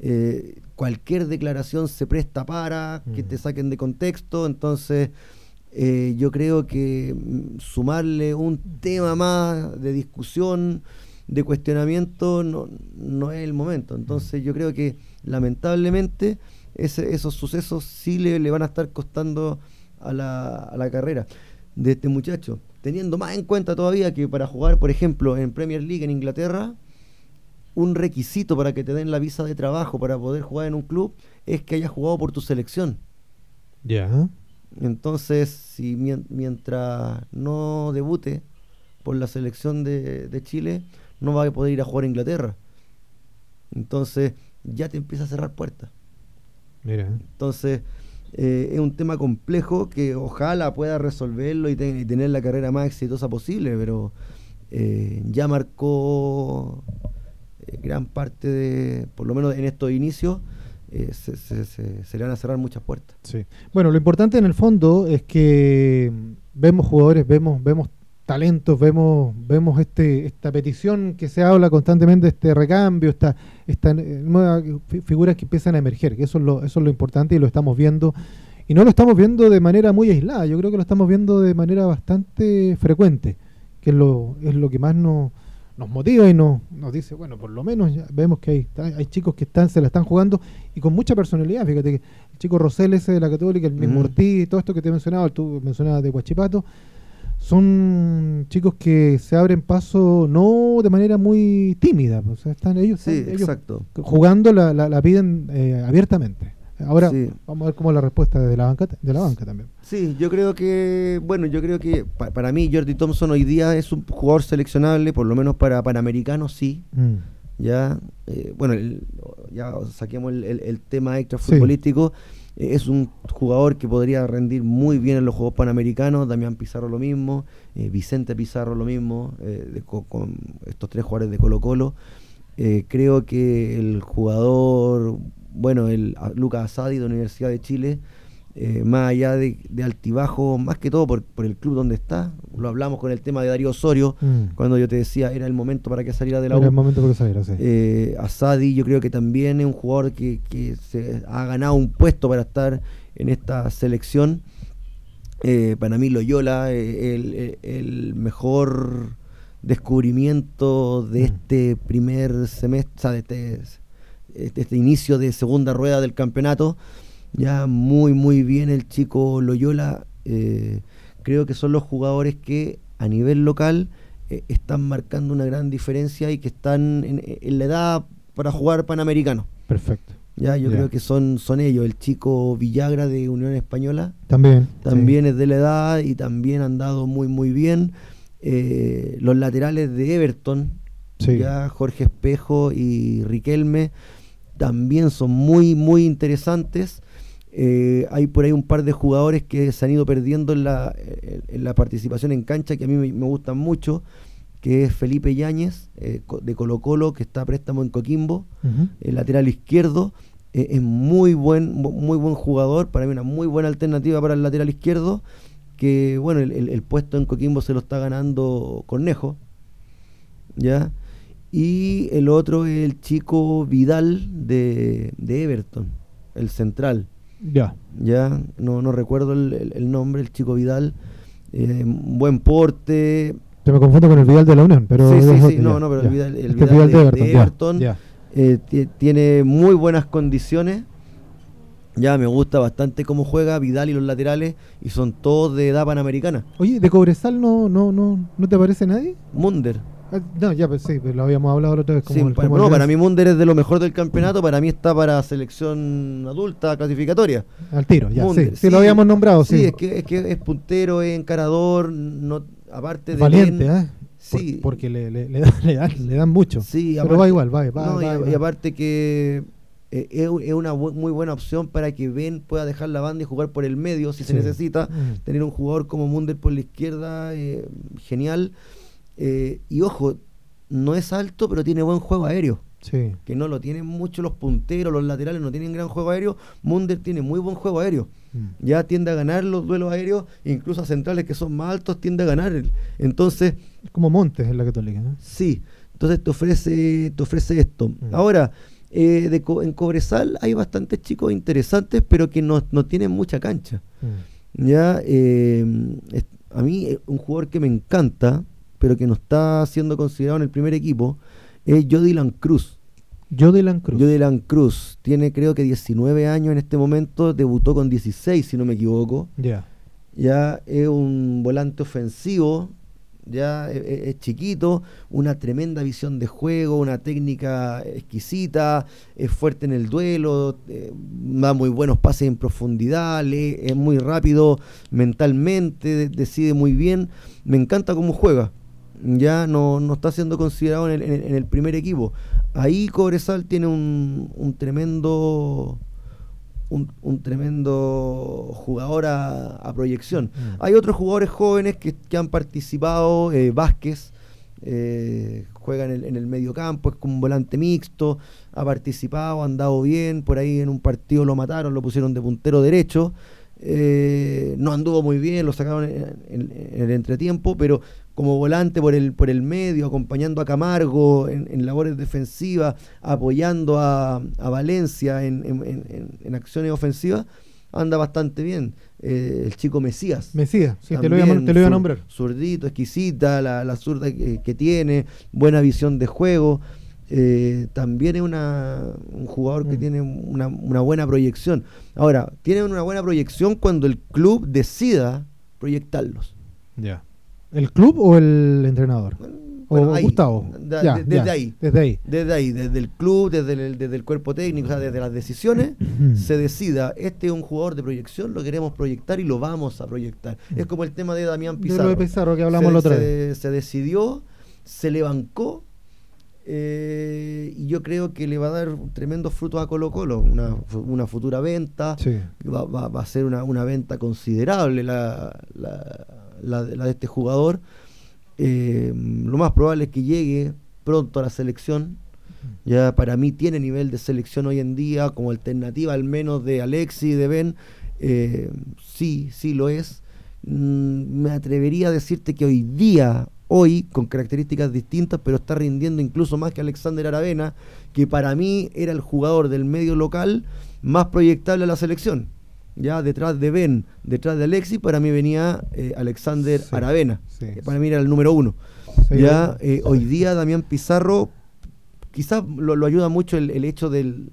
eh, cualquier declaración se presta para que te saquen de contexto, entonces eh, yo creo que mm, sumarle un tema más de discusión, de cuestionamiento, no, no es el momento. Entonces yo creo que lamentablemente esos sucesos sí le, le, van a estar costando a la, a la carrera de este muchacho. Teniendo más en cuenta todavía que para jugar, por ejemplo, en Premier League en Inglaterra, un requisito para que te den la visa de trabajo para poder jugar en un club es que hayas jugado por tu selección. Ya. Entonces, si mientras no debute por la selección de, Chile, no va a poder ir a jugar a Inglaterra. Entonces, ya te empieza a cerrar puertas. Mira. Entonces, eh, es un tema complejo que ojalá pueda resolverlo y, tener la carrera más exitosa posible, pero eh, ya marcó gran parte de, por lo menos en estos inicios, eh, se, se, le van a cerrar muchas puertas. Sí. Bueno, lo importante en el fondo es que vemos jugadores, vemos, vemos talentos, vemos, vemos este, esta petición que se habla constantemente, este recambio, esta, esta nueva figuras que empiezan a emerger, que eso es lo, eso es lo importante y lo estamos viendo. Y no lo estamos viendo de manera muy aislada, yo creo que lo estamos viendo de manera bastante frecuente, que es lo, es lo que más nos nos motiva y nos, nos dice, bueno, por lo menos ya vemos que hay, hay chicos que están, se la están jugando y con mucha personalidad. Fíjate que el chico Rosel ese de la Católica, el mismo Ortiz, todo esto que te he mencionado, tú mencionabas de Huachipato, son chicos que se abren paso no de manera muy tímida, o sea, están ellos, jugando, la, la, la piden eh, abiertamente. Ahora vamos a ver cómo es la respuesta de la banca de la banca también. Sí, yo creo que, bueno, yo creo que para mí Jordi Thompson hoy día es un jugador seleccionable, por lo menos para Panamericanos sí. Mm. Ya, eh, bueno, ya saquemos el, tema extra futbolístico. Eh, es un jugador que podría rendir muy bien en los Juegos Panamericanos. Damián Pizarro lo mismo, eh, Vicente Pizarro lo mismo, con, estos tres jugadores de Colo Colo. creo que el jugador bueno, el Lucas Asadi de la Universidad de Chile, eh, más allá de, altibajo, más que todo por, el club donde está. Lo hablamos con el tema de Darío Osorio, mm. cuando yo te decía era el momento para que saliera de la Era el momento para que saliera, sí. Eh, Asadi yo creo que también es un jugador que, se ha ganado un puesto para estar en esta selección. Eh, para mí Loyola, el, el, mejor descubrimiento de mm. este primer semestre, de este este, este, inicio de segunda rueda del campeonato. Ya muy, muy bien el chico Loyola. Eh, creo que son los jugadores que a nivel local eh, están marcando una gran diferencia y que están en, la edad para jugar panamericano. Perfecto. Ya, yo creo que son, son ellos. El chico Villagra de Unión Española. También. También es de la edad y también han dado muy, muy bien. Eh, los laterales de Everton, ya Jorge Espejo y Riquelme, también son muy, muy interesantes. Eh, hay por ahí un par de jugadores que se han ido perdiendo en la, en la participación en cancha que a mí me, gustan mucho, que es Felipe Yáñez eh, de Colo Colo, que está a préstamo en Coquimbo, el lateral izquierdo. Eh, es muy buen, muy buen jugador, para mí una muy buena alternativa para el lateral izquierdo, que bueno, el, puesto en Coquimbo se lo está ganando Cornejo, ¿ya? Y el otro es el chico Vidal de, de Everton, el central. Ya. Ya, no, no recuerdo el, nombre, el chico Vidal. Eh, buen porte. Te me confundo con el Vidal de la Unión, pero. Sí, sí, sí, no, no, pero el Vidal, el este Vidal, de, Everton, eh, tiene muy buenas condiciones. Ya me gusta bastante cómo juega Vidal y los laterales y son todos de edad panamericana. Oye, ¿de Cobresal no, no, no, no te parece nadie? Munder. Ah, no, ya pues sí, pero lo habíamos hablado la otra vez. Como para, no, para mí Munder es de lo mejor del campeonato, para mí está para selección adulta clasificatoria. Al tiro, ya, sí, sí, lo habíamos nombrado. Sí, Es, que, es que es puntero, es encarador, no, aparte de... Valiente, ¿eh? Sí. porque le, le, le, dan, le, dan, mucho. Sí, pero va igual, va, va, y, aparte que eh, es, una muy buena opción para que Ben pueda dejar la banda y jugar por el medio si se necesita. Mm. Tener un jugador como Munder por la izquierda, eh, genial. Eh, y ojo, no es alto, pero tiene buen juego aéreo. Sí. Que no lo tienen mucho los punteros, los laterales no tienen gran juego aéreo. Munder tiene muy buen juego aéreo. Mm. Ya tiende a ganar los duelos aéreos, incluso a centrales que son más altos tiende a ganar. Entonces. Es como Montes en la Católica, ¿no? Sí. Entonces te ofrece, te ofrece esto. Mm. Ahora, eh, de en Cobresal hay bastantes chicos interesantes, pero que no, tienen mucha cancha. Mm. Ya, eh, a mí, un jugador que me encanta, pero que no está siendo considerado en el primer equipo, es Jodilan Cruz. Jodilan Cruz. Jodilan Cruz. Tiene creo que 19 años en este momento, debutó con 16 si no me equivoco. Ya. Ya es un volante ofensivo, ya e, e, es, chiquito, una tremenda visión de juego, una técnica exquisita, es fuerte en el duelo, eh, da muy buenos pases en profundidad, es muy rápido mentalmente, decide muy bien. Me encanta cómo juega ya no, no está siendo considerado en el, primer equipo. Ahí Cobresal tiene un, un tremendo un, tremendo jugador a, proyección. Mm. Hay otros jugadores jóvenes que, han participado, eh, Vázquez, eh, juega en el, en el medio campo, es como un volante mixto, ha participado, ha andado bien, por ahí en un partido lo mataron, lo pusieron de puntero derecho. Eh, no anduvo muy bien, lo sacaron en, el entretiempo, pero como volante por el, por el medio, acompañando a Camargo en, labores defensivas, apoyando a, Valencia en, acciones ofensivas, anda bastante bien. Eh, el chico Mesías. Mesías, sí, te, lo iba, a nombrar. Zurdito, exquisita, la, la zurda que, tiene, buena visión de juego. Eh, también es una, un jugador que mm. tiene una, una, buena proyección. Ahora, tiene una buena proyección cuando el club decida proyectarlos. Ya. ¿El club o el entrenador? o Gustavo. desde ahí. Desde ahí. Desde ahí, desde el club, desde el, desde el cuerpo técnico, o sea, desde las decisiones, se decida, este es un jugador de proyección, lo queremos proyectar y lo vamos a proyectar. Es como el tema de Damián Pizarro. De Pizarro que hablamos la otra vez. Se decidió, se le bancó eh, y yo creo que le va a dar tremendos frutos a Colo Colo, una, una futura venta, va, va, a ser una, una venta considerable la, la la, de este jugador. Eh, lo más probable es que llegue pronto a la selección. Ya para mí tiene nivel de selección hoy en día, como alternativa al menos de Alexi y de Ben. Eh, sí, sí lo es. Mm, me atrevería a decirte que hoy día, hoy, con características distintas, pero está rindiendo incluso más que Alexander Aravena, que para mí era el jugador del medio local más proyectable a la selección. Ya detrás de Ben, detrás de Alexis, para mí venía eh, Alexander Aravena, para mí era el número uno. ya eh, hoy día Damián Pizarro, quizás lo, ayuda mucho el, hecho del,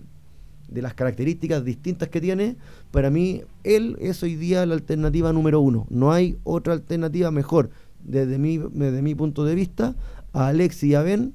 de las características distintas que tiene, para mí él es hoy día la alternativa número uno. No hay otra alternativa mejor, desde mi, desde mi punto de vista, a Alexis y a Ben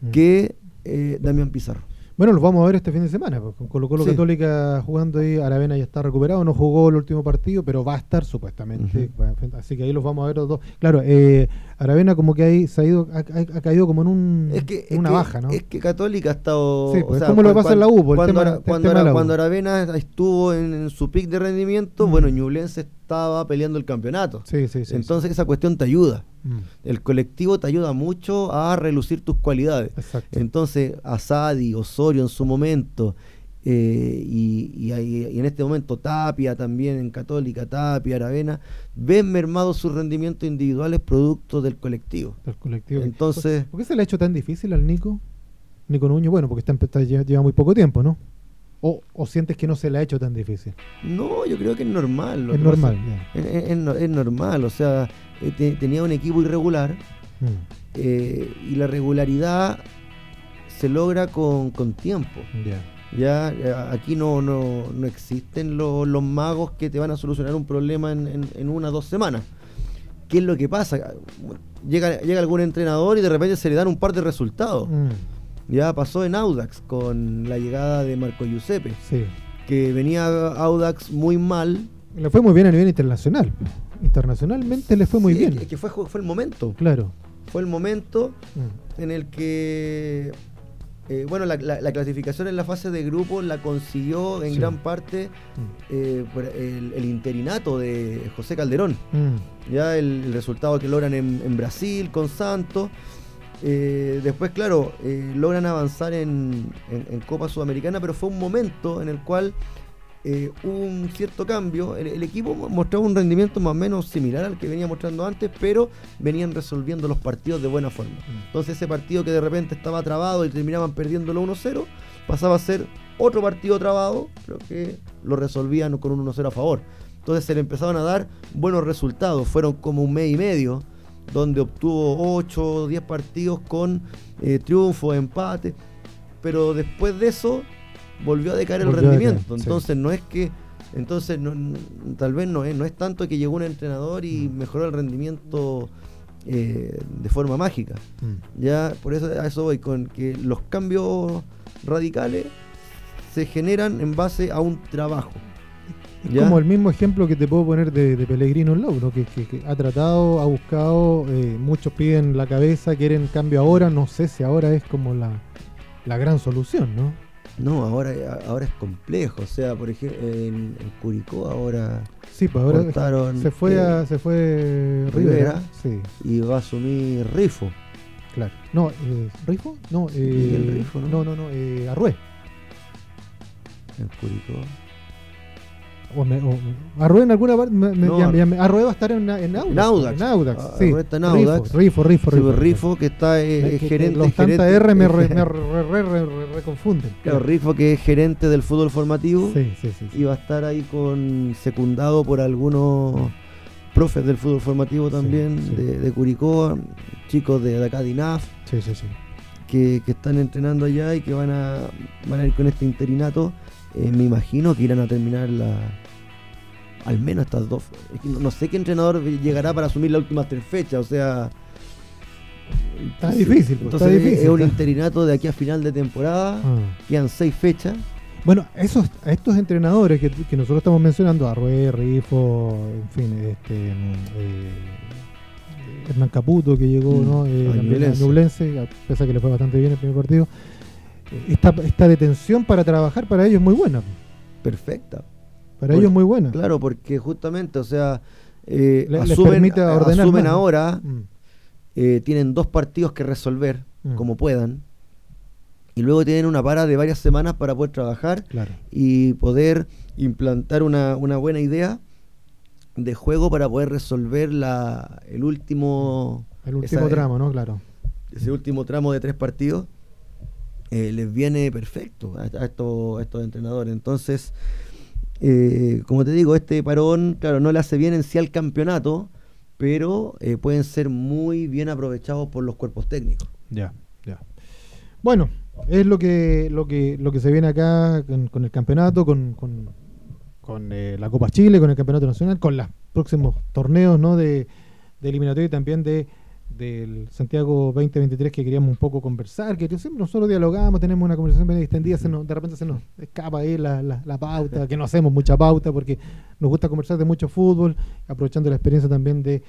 mm. que eh, Damián Pizarro. Bueno, los vamos a ver este fin de semana, pues, con Colo Colo Católica jugando ahí, Aravena ya está recuperado, no jugó el último partido, pero va a estar supuestamente, así que ahí los vamos a ver los dos. Claro, eh, Aravena como que ahí se ha ido, ha, caído como en, un, una baja, ¿no? Es que Católica ha estado... Sí, pues, es como lo que pasa en la U, pues, cuando, Aravena estuvo en, su pic de rendimiento, bueno, Ñublense estaba peleando el campeonato. Sí, sí, sí. Entonces esa cuestión te ayuda. Mm. El colectivo te ayuda mucho a relucir tus cualidades. Exacto. Entonces, Asadi, Osorio en su momento, eh, y, en este momento Tapia también en Católica, Tapia, Aravena, ven mermados sus rendimientos individuales producto del colectivo. Del colectivo. Entonces, ¿Por qué se le ha hecho tan difícil al Nico? Nico Nuño, bueno, porque está, lleva muy poco tiempo, ¿no? O, sientes que no se le ha hecho tan difícil? No, yo creo que es normal. es normal, es, normal, o sea, eh, tenía un equipo irregular mm. eh, y la regularidad se logra con, tiempo. Ya, aquí no, no, no existen los magos que te van a solucionar un problema en, en, una o dos semanas. ¿Qué es lo que pasa? Llega, llega algún entrenador y de repente se le dan un par de resultados. Mm. Ya pasó en Audax con la llegada de Marco Giuseppe. Que venía Audax muy mal. Le fue muy bien a nivel internacional. Internacionalmente le fue muy bien. Es que fue, fue el momento. Claro. Fue el momento mm. en el que eh, bueno, la, clasificación en la fase de grupo la consiguió en gran parte mm. eh, el, interinato de José Calderón. Mm. Ya el, resultado que logran en Brasil con Santos. Eh, después, claro, eh, logran avanzar en, Copa Sudamericana, pero fue un momento en el cual eh, hubo un cierto cambio. El, equipo mostraba un rendimiento más o menos similar al que venía mostrando antes, pero venían resolviendo los partidos de buena forma. Mm. Entonces ese partido que de repente estaba trabado y terminaban perdiéndolo 1-0, pasaba a ser otro partido trabado, pero que lo resolvían con un 1-0 a favor. Entonces se le empezaron a dar buenos resultados. Fueron como un mes y medio donde obtuvo 8 o 10 partidos con eh, triunfo, empate, pero después de eso volvió a decaer el rendimiento. entonces no es que, entonces tal vez no es, no es tanto que llegó un entrenador y mm. mejoró el rendimiento eh, de forma mágica. Mm. Ya por eso a eso voy, con que los cambios radicales se generan en base a un trabajo. Es como el mismo ejemplo que te puedo poner de, Pellegrino Low, que, ha tratado, ha buscado, eh, muchos piden la cabeza, quieren cambio ahora, no sé si ahora es como la, gran solución, ¿no? No, ahora, ahora es complejo, o sea, por ejemplo, en, Curicó ahora... Sí, pues ahora se fue, a, se fue Rivera, sí. y va a asumir Rifo. Claro. No, eh, ¿Rifo? No, eh, Rifo, no, no, no, eh, Arrué. En Curicó. O me, o, Arrué en alguna parte. Me, no, Arrué va a estar en, en Audax. En Audax. En Audax sí. Arrué está en Audax. Rifo, Rifo, Rifo. Rifo, que está eh, que, gerente. los gerente, R me, re, me re, re, reconfunden. Claro, Rifo, que es gerente del fútbol formativo. Sí, sí, sí. Y va a estar ahí con secundado por algunos profes del fútbol formativo también, sí, de, de, Curicó, chicos de, de acá de INAF. Sí, sí, sí. Que, que, están entrenando allá y que van a, van a ir con este interinato. Eh, me imagino que irán a terminar la, al menos estas dos. no sé qué entrenador llegará para asumir las últimas tres fechas, o sea. Está difícil, pues, entonces está difícil, es un interinato de aquí a final de temporada, ah. quedan seis fechas. Bueno, esos, a estos entrenadores que, nosotros estamos mencionando, Arrué, Rifo, en fin, este, eh, Hernán Caputo que llegó, mm, ¿no? Eh, Nublense, a pesar que le fue bastante bien el primer partido. Esta, esta detención para trabajar para ellos es muy buena. Perfecta. Para ellos es muy buena. Claro, porque justamente, o sea, eh, asumen, ahora, mm. eh, tienen dos partidos que resolver mm. como puedan, y luego tienen una para de varias semanas para poder trabajar y poder implantar una, buena idea de juego para poder resolver la, el último... El último tramo, ¿no? Claro. Ese último tramo de tres partidos. Eh, les viene perfecto a, estos, a estos entrenadores. Entonces, eh, como te digo, este parón, claro, no le hace bien en sí al campeonato, pero eh, pueden ser muy bien aprovechados por los cuerpos técnicos. Ya, ya. Bueno, es lo que, lo que, lo que se viene acá con, el campeonato, con, con, eh, la Copa Chile, con el campeonato nacional, con los próximos torneos ¿no? de, de eliminatorio y también de del Santiago 2023 que queríamos un poco conversar, que siempre nosotros dialogamos, tenemos una conversación bien extendida, se nos, de repente se nos escapa ahí la, la, pauta, que no hacemos mucha pauta porque nos gusta conversar de mucho fútbol, aprovechando la experiencia también de,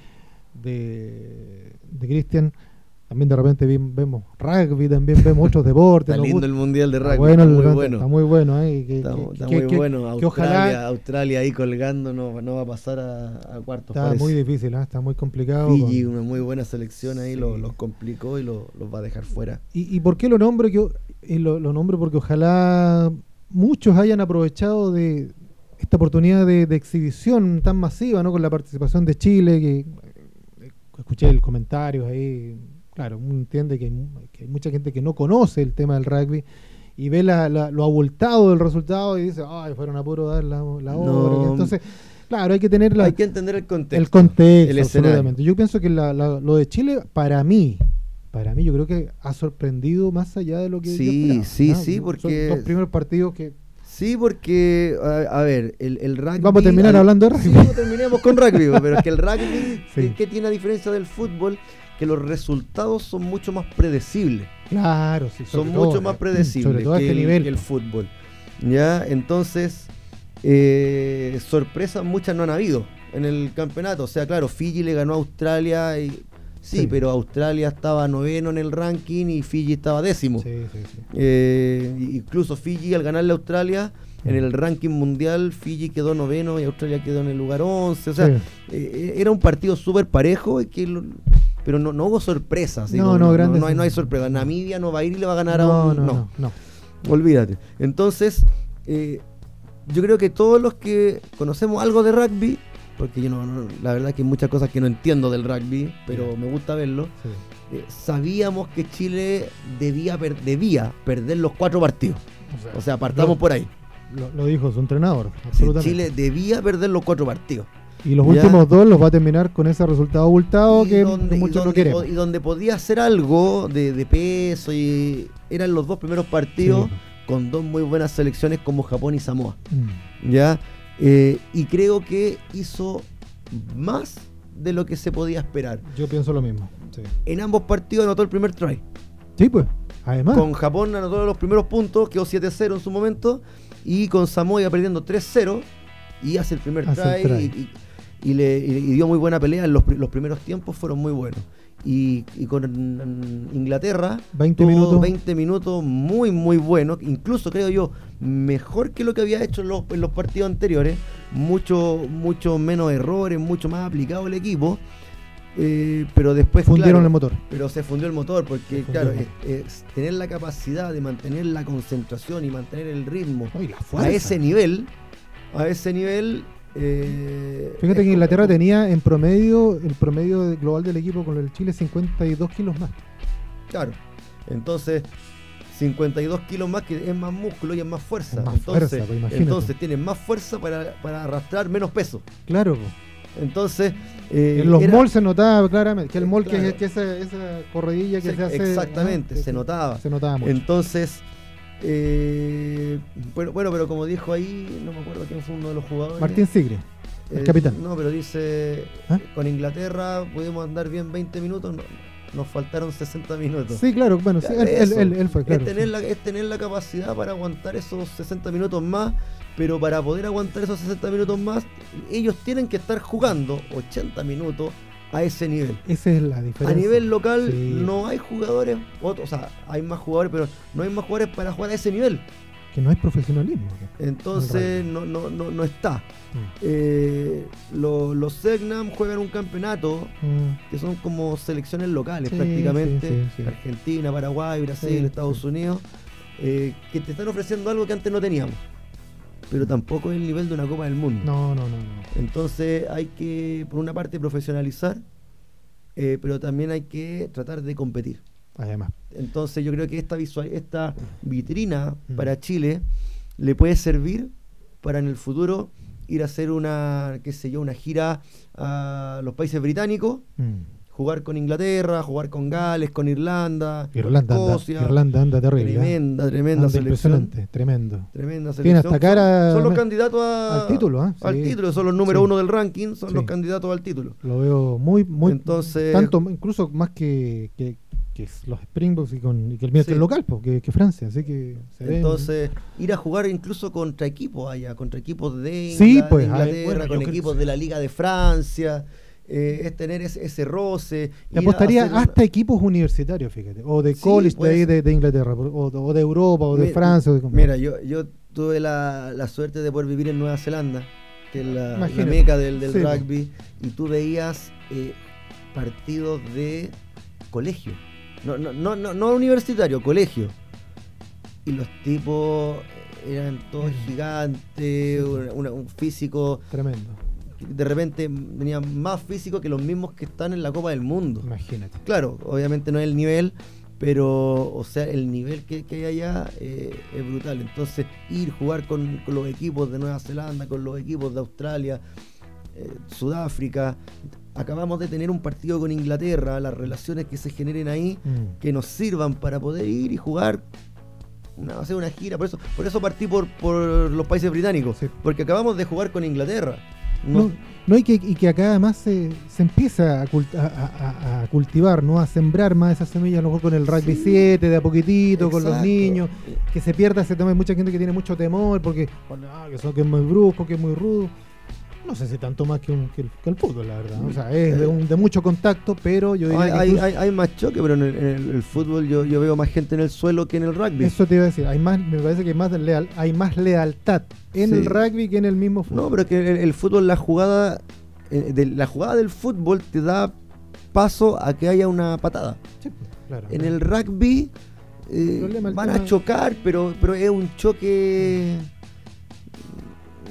de, de Cristian. También de repente vemos rugby, también vemos otros deportes. Está lindo el mundial de rugby. Está, muy bueno. Está muy bueno. ¿eh? está, muy bueno. Australia, Australia ahí colgando no, no va a pasar a, cuartos. Está muy difícil, ¿eh? está muy complicado. Fiji, una muy buena selección ahí, los complicó y los va a dejar fuera. ¿Y, por qué lo nombro? y lo, lo nombro porque ojalá muchos hayan aprovechado de esta oportunidad de, de exhibición tan masiva, ¿no? Con la participación de Chile, que eh, escuché el comentario ahí claro, uno entiende que hay, mucha gente que no conoce el tema del rugby y ve la, lo abultado del resultado y dice, ay, fueron a puro dar la, la obra. Entonces, claro, hay que tener Hay que entender el contexto. El contexto, el Yo pienso que lo de Chile, para mí, para mí yo creo que ha sorprendido más allá de lo que sí sí sí porque Son los primeros partidos que sí porque a, ver el, el, rugby vamos a terminar hablando de rugby. sí, terminemos con rugby pero es que el rugby ¿qué tiene a diferencia del fútbol que los resultados son mucho más predecibles. Claro, sí, son mucho más predecibles que, este nivel. el fútbol. Ya, entonces, eh, sorpresas muchas no han habido en el campeonato. O sea, claro, Fiji le ganó a Australia y Sí, pero Australia estaba noveno en el ranking y Fiji estaba décimo. Sí, sí, sí. Eh, incluso Fiji al ganarle a Australia en el ranking mundial, Fiji quedó noveno y Australia quedó en el lugar 11. O sea, eh, era un partido súper parejo que pero no, no hubo sorpresas. No, no, no, no, hay, no hay sorpresa. Namibia no va a ir y le va a ganar a un. No, no, Olvídate. Entonces, eh, yo creo que todos los que conocemos algo de rugby, porque yo no, la verdad que hay muchas cosas que no entiendo del rugby, pero me gusta verlo. Eh, sabíamos que Chile debía, debía perder los cuatro partidos. O sea, partamos por ahí. Lo, dijo su entrenador. Absolutamente. Chile debía perder los cuatro partidos. Y los últimos dos los va a terminar con ese resultado abultado que muchos no quieren. Y donde podía hacer algo de, peso y eran los dos primeros partidos con dos muy buenas selecciones como Japón y Samoa. Mm. ¿Ya? Eh, y creo que hizo más de lo que se podía esperar. Yo pienso lo mismo. En ambos partidos anotó el primer try. Sí, pues. Además. Con Japón anotó los primeros puntos, quedó 7-0 en su momento. Y con Samoa iba perdiendo 3-0 y hace el primer try. y, le, dio muy buena pelea. Los, los primeros tiempos fueron muy buenos. Y, con Inglaterra 20 minutos 20 minutos muy muy buenos incluso creo yo mejor que lo que había hecho en los, en los partidos anteriores mucho mucho menos errores mucho más aplicado el equipo eh, pero después fundieron el motor pero se fundió el motor porque claro es, tener la capacidad de mantener la concentración y mantener el ritmo a ese nivel a ese nivel eh, Fíjate que Inglaterra tenía en promedio, el promedio global del equipo con el Chile 52 kilos más. Claro. Entonces, 52 kilos más que es más músculo y es más fuerza. entonces, pues, entonces tienen más fuerza para, arrastrar menos peso. Claro. Entonces. Eh, en los malls se notaba claramente. Que el mall, que, es, que esa, esa corredilla que se, hace. Exactamente, se notaba. Se notaba mucho. Entonces eh, bueno, bueno, pero como dijo ahí, no me acuerdo quién fue uno de los jugadores. Martín Sigre, el eh, capitán. No, pero dice, ¿Ah? con Inglaterra pudimos andar bien 20 minutos, nos faltaron 60 minutos. Sí, claro, bueno, él, fue, claro. Es tener, la, es tener la capacidad para aguantar esos 60 minutos más, pero para poder aguantar esos 60 minutos más, ellos tienen que estar jugando 80 minutos a ese nivel. Esa es la diferencia. A nivel local no hay jugadores, o, sea, hay más jugadores, pero no hay más jugadores para jugar a ese nivel. Que no hay profesionalismo. Entonces no, no, no, no está. Mm. Eh, los Segnam juegan un campeonato mm. que son como selecciones locales prácticamente. Argentina, Paraguay, Brasil, Estados Unidos. Eh, que te están ofreciendo algo que antes no teníamos pero tampoco es el nivel de una Copa del Mundo. No, no, no. no. Entonces hay que, por una parte, profesionalizar, eh, pero también hay que tratar de competir. Además. Entonces yo creo que esta, visual, esta vitrina mm. para Chile le puede servir para en el futuro ir a hacer una, qué sé yo, una gira a los países británicos, mm. jugar con Inglaterra, jugar con Gales, con Irlanda, Irlanda, con anda, Escocia. Irlanda anda terrible. ¿eh? Tremenda, tremenda Anda selección. impresionante, tremendo. Tremenda Tiene selección. hasta cara- Son, los candidatos a- al título, ¿ah? Al título, son los número Sí. uno del ranking, son Sí. los candidatos al título. Lo veo muy, muy. Entonces- Tanto, incluso más que, que, que los Springboks y, con, y que el mío Sí. local, porque que Francia. Así que se ven- Entonces, ir a jugar incluso contra equipos allá, contra equipos de, Sí, pues, Inglaterra, bueno, con equipos de la Liga de Francia, eh, es tener ese, ese roce. A apostaría una- hasta equipos universitarios, fíjate. O de Sí, college de, de, de Inglaterra, o, o de Europa, o de Francia. o de- Mira, yo, yo tuve la, la suerte de poder vivir en Nueva Zelanda, que es la, la meca del, del Sí, pues. rugby, y tú veías eh, partidos de colegio. No, no, no, no, no universitario, colegio. Y los tipos eran todos Mm. gigantes, una- una- un físico Tremendo. de repente tenían más físico que los mismos que están en la Copa del Mundo. Imagínate. Claro, obviamente no es el nivel, pero o sea, el nivel que, que hay allá eh, es brutal. Entonces, ir jugar con, con los equipos de Nueva Zelanda, con los equipos de Australia, eh, Sudáfrica. Acabamos de tener un partido con Inglaterra, las relaciones que se generen ahí, Mm. que nos sirvan para poder ir y jugar. Una, hacer una gira, por eso, por eso partí por, por los países británicos, Sí. porque acabamos de jugar con Inglaterra. No- No, no, y, que, y que acá además se, se empieza a, cult- a- a- a- a cultivar, ¿no? A sembrar más esas semillas, a lo mejor con el rugby Sí. 7, de a poquitito, con los niños, que se pierda ese tema. Hay mucha gente que tiene mucho temor porque que, son, que es muy brusco, que es muy rudo. No sé si tanto más que, un- que el, que el fútbol, la verdad. O sea, es de, un- de mucho contacto, pero yo diría Hay, que hay, incluso- hay- hay más choque, pero en el, en el- el fútbol yo, yo veo más gente en el suelo que en el rugby. eso te iba a decir. Hay más, me parece que hay más, leal, hay más lealtad en Sí. el rugby que en el mismo fútbol. No, pero que el, el fútbol, la jugada, eh, de- la jugada del fútbol te da paso a que haya una patada. Sí, claro. En el rugby eh, problema, van a chocar, pero, pero es un choque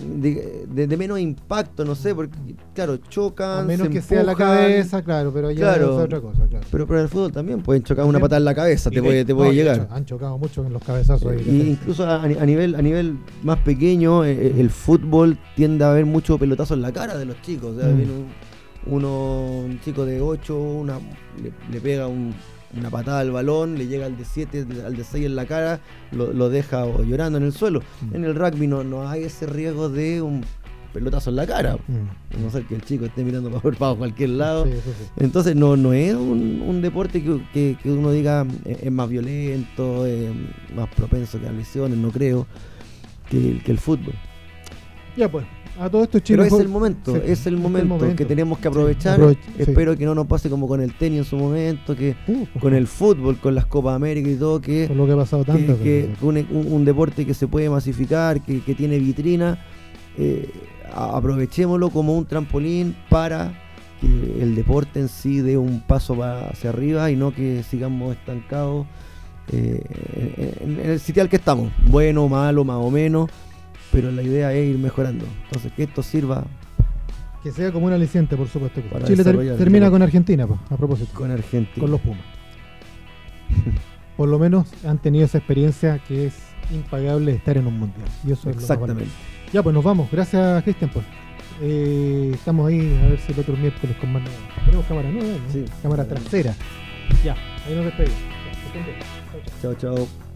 de, de- de menos impacto, no sé, porque claro, chocan. a menos se que sea la cabeza, claro, pero ya Claro. es otra cosa, claro. Pero, pero en el fútbol también pueden chocar una patada en la cabeza, te de- puede, te puede de llegar. han chocado mucho en los cabezazos. ahí, Y incluso a, a nivel, a nivel más pequeño, eh, el fútbol tiende a haber mucho pelotazo en la cara de los chicos. O sea, Mm. viene un, uno, un chico de 8, una, le, le pega un- una patada al balón, le llega al de 7, al de 6 en la cara, lo, lo deja llorando en el suelo. Mm. En el rugby no, no hay ese riesgo de un pelotazo en la cara. Mm. A no ser que el chico esté mirando para, para cualquier lado. Sí, eso sí. Entonces no, no es un, un deporte que, que- que uno diga eh, es más violento, es más propenso que a lesiones, no creo, que el fútbol. Ya pues, a todo esto Chile Pero es el momento, Sí, es el momento, que tenemos que aprovechar. Espero que no nos pase como con el tenis en su momento, que Uh, con el fútbol, con las Copas América y todo, que, por lo que ha pasado tanto. que un, un- un deporte que se puede masificar, que, que tiene vitrina, eh, aprovechémoslo como un trampolín para que el deporte en sí dé un paso pa- hacia arriba y no que sigamos estancados eh, en, en el sitio al que estamos, bueno, malo, más o menos, pero la idea es ir mejorando. Entonces, que esto sirva que sea como un aliciente, por supuesto. Para Chile ter- termina con Argentina, a propósito. con Argentina. con los Pumas. Por lo menos han tenido esa experiencia que es impagable estar en un mundial. Y eso es lo. Exactamente. Ya, pues nos vamos. Gracias, Cristian. Pues. Eh, estamos ahí a ver si el otro miércoles con más. Tenemos cámara nueva, ¿no? Sí. Cámara trasera. Ya, ahí nos despedimos. Chao, chao.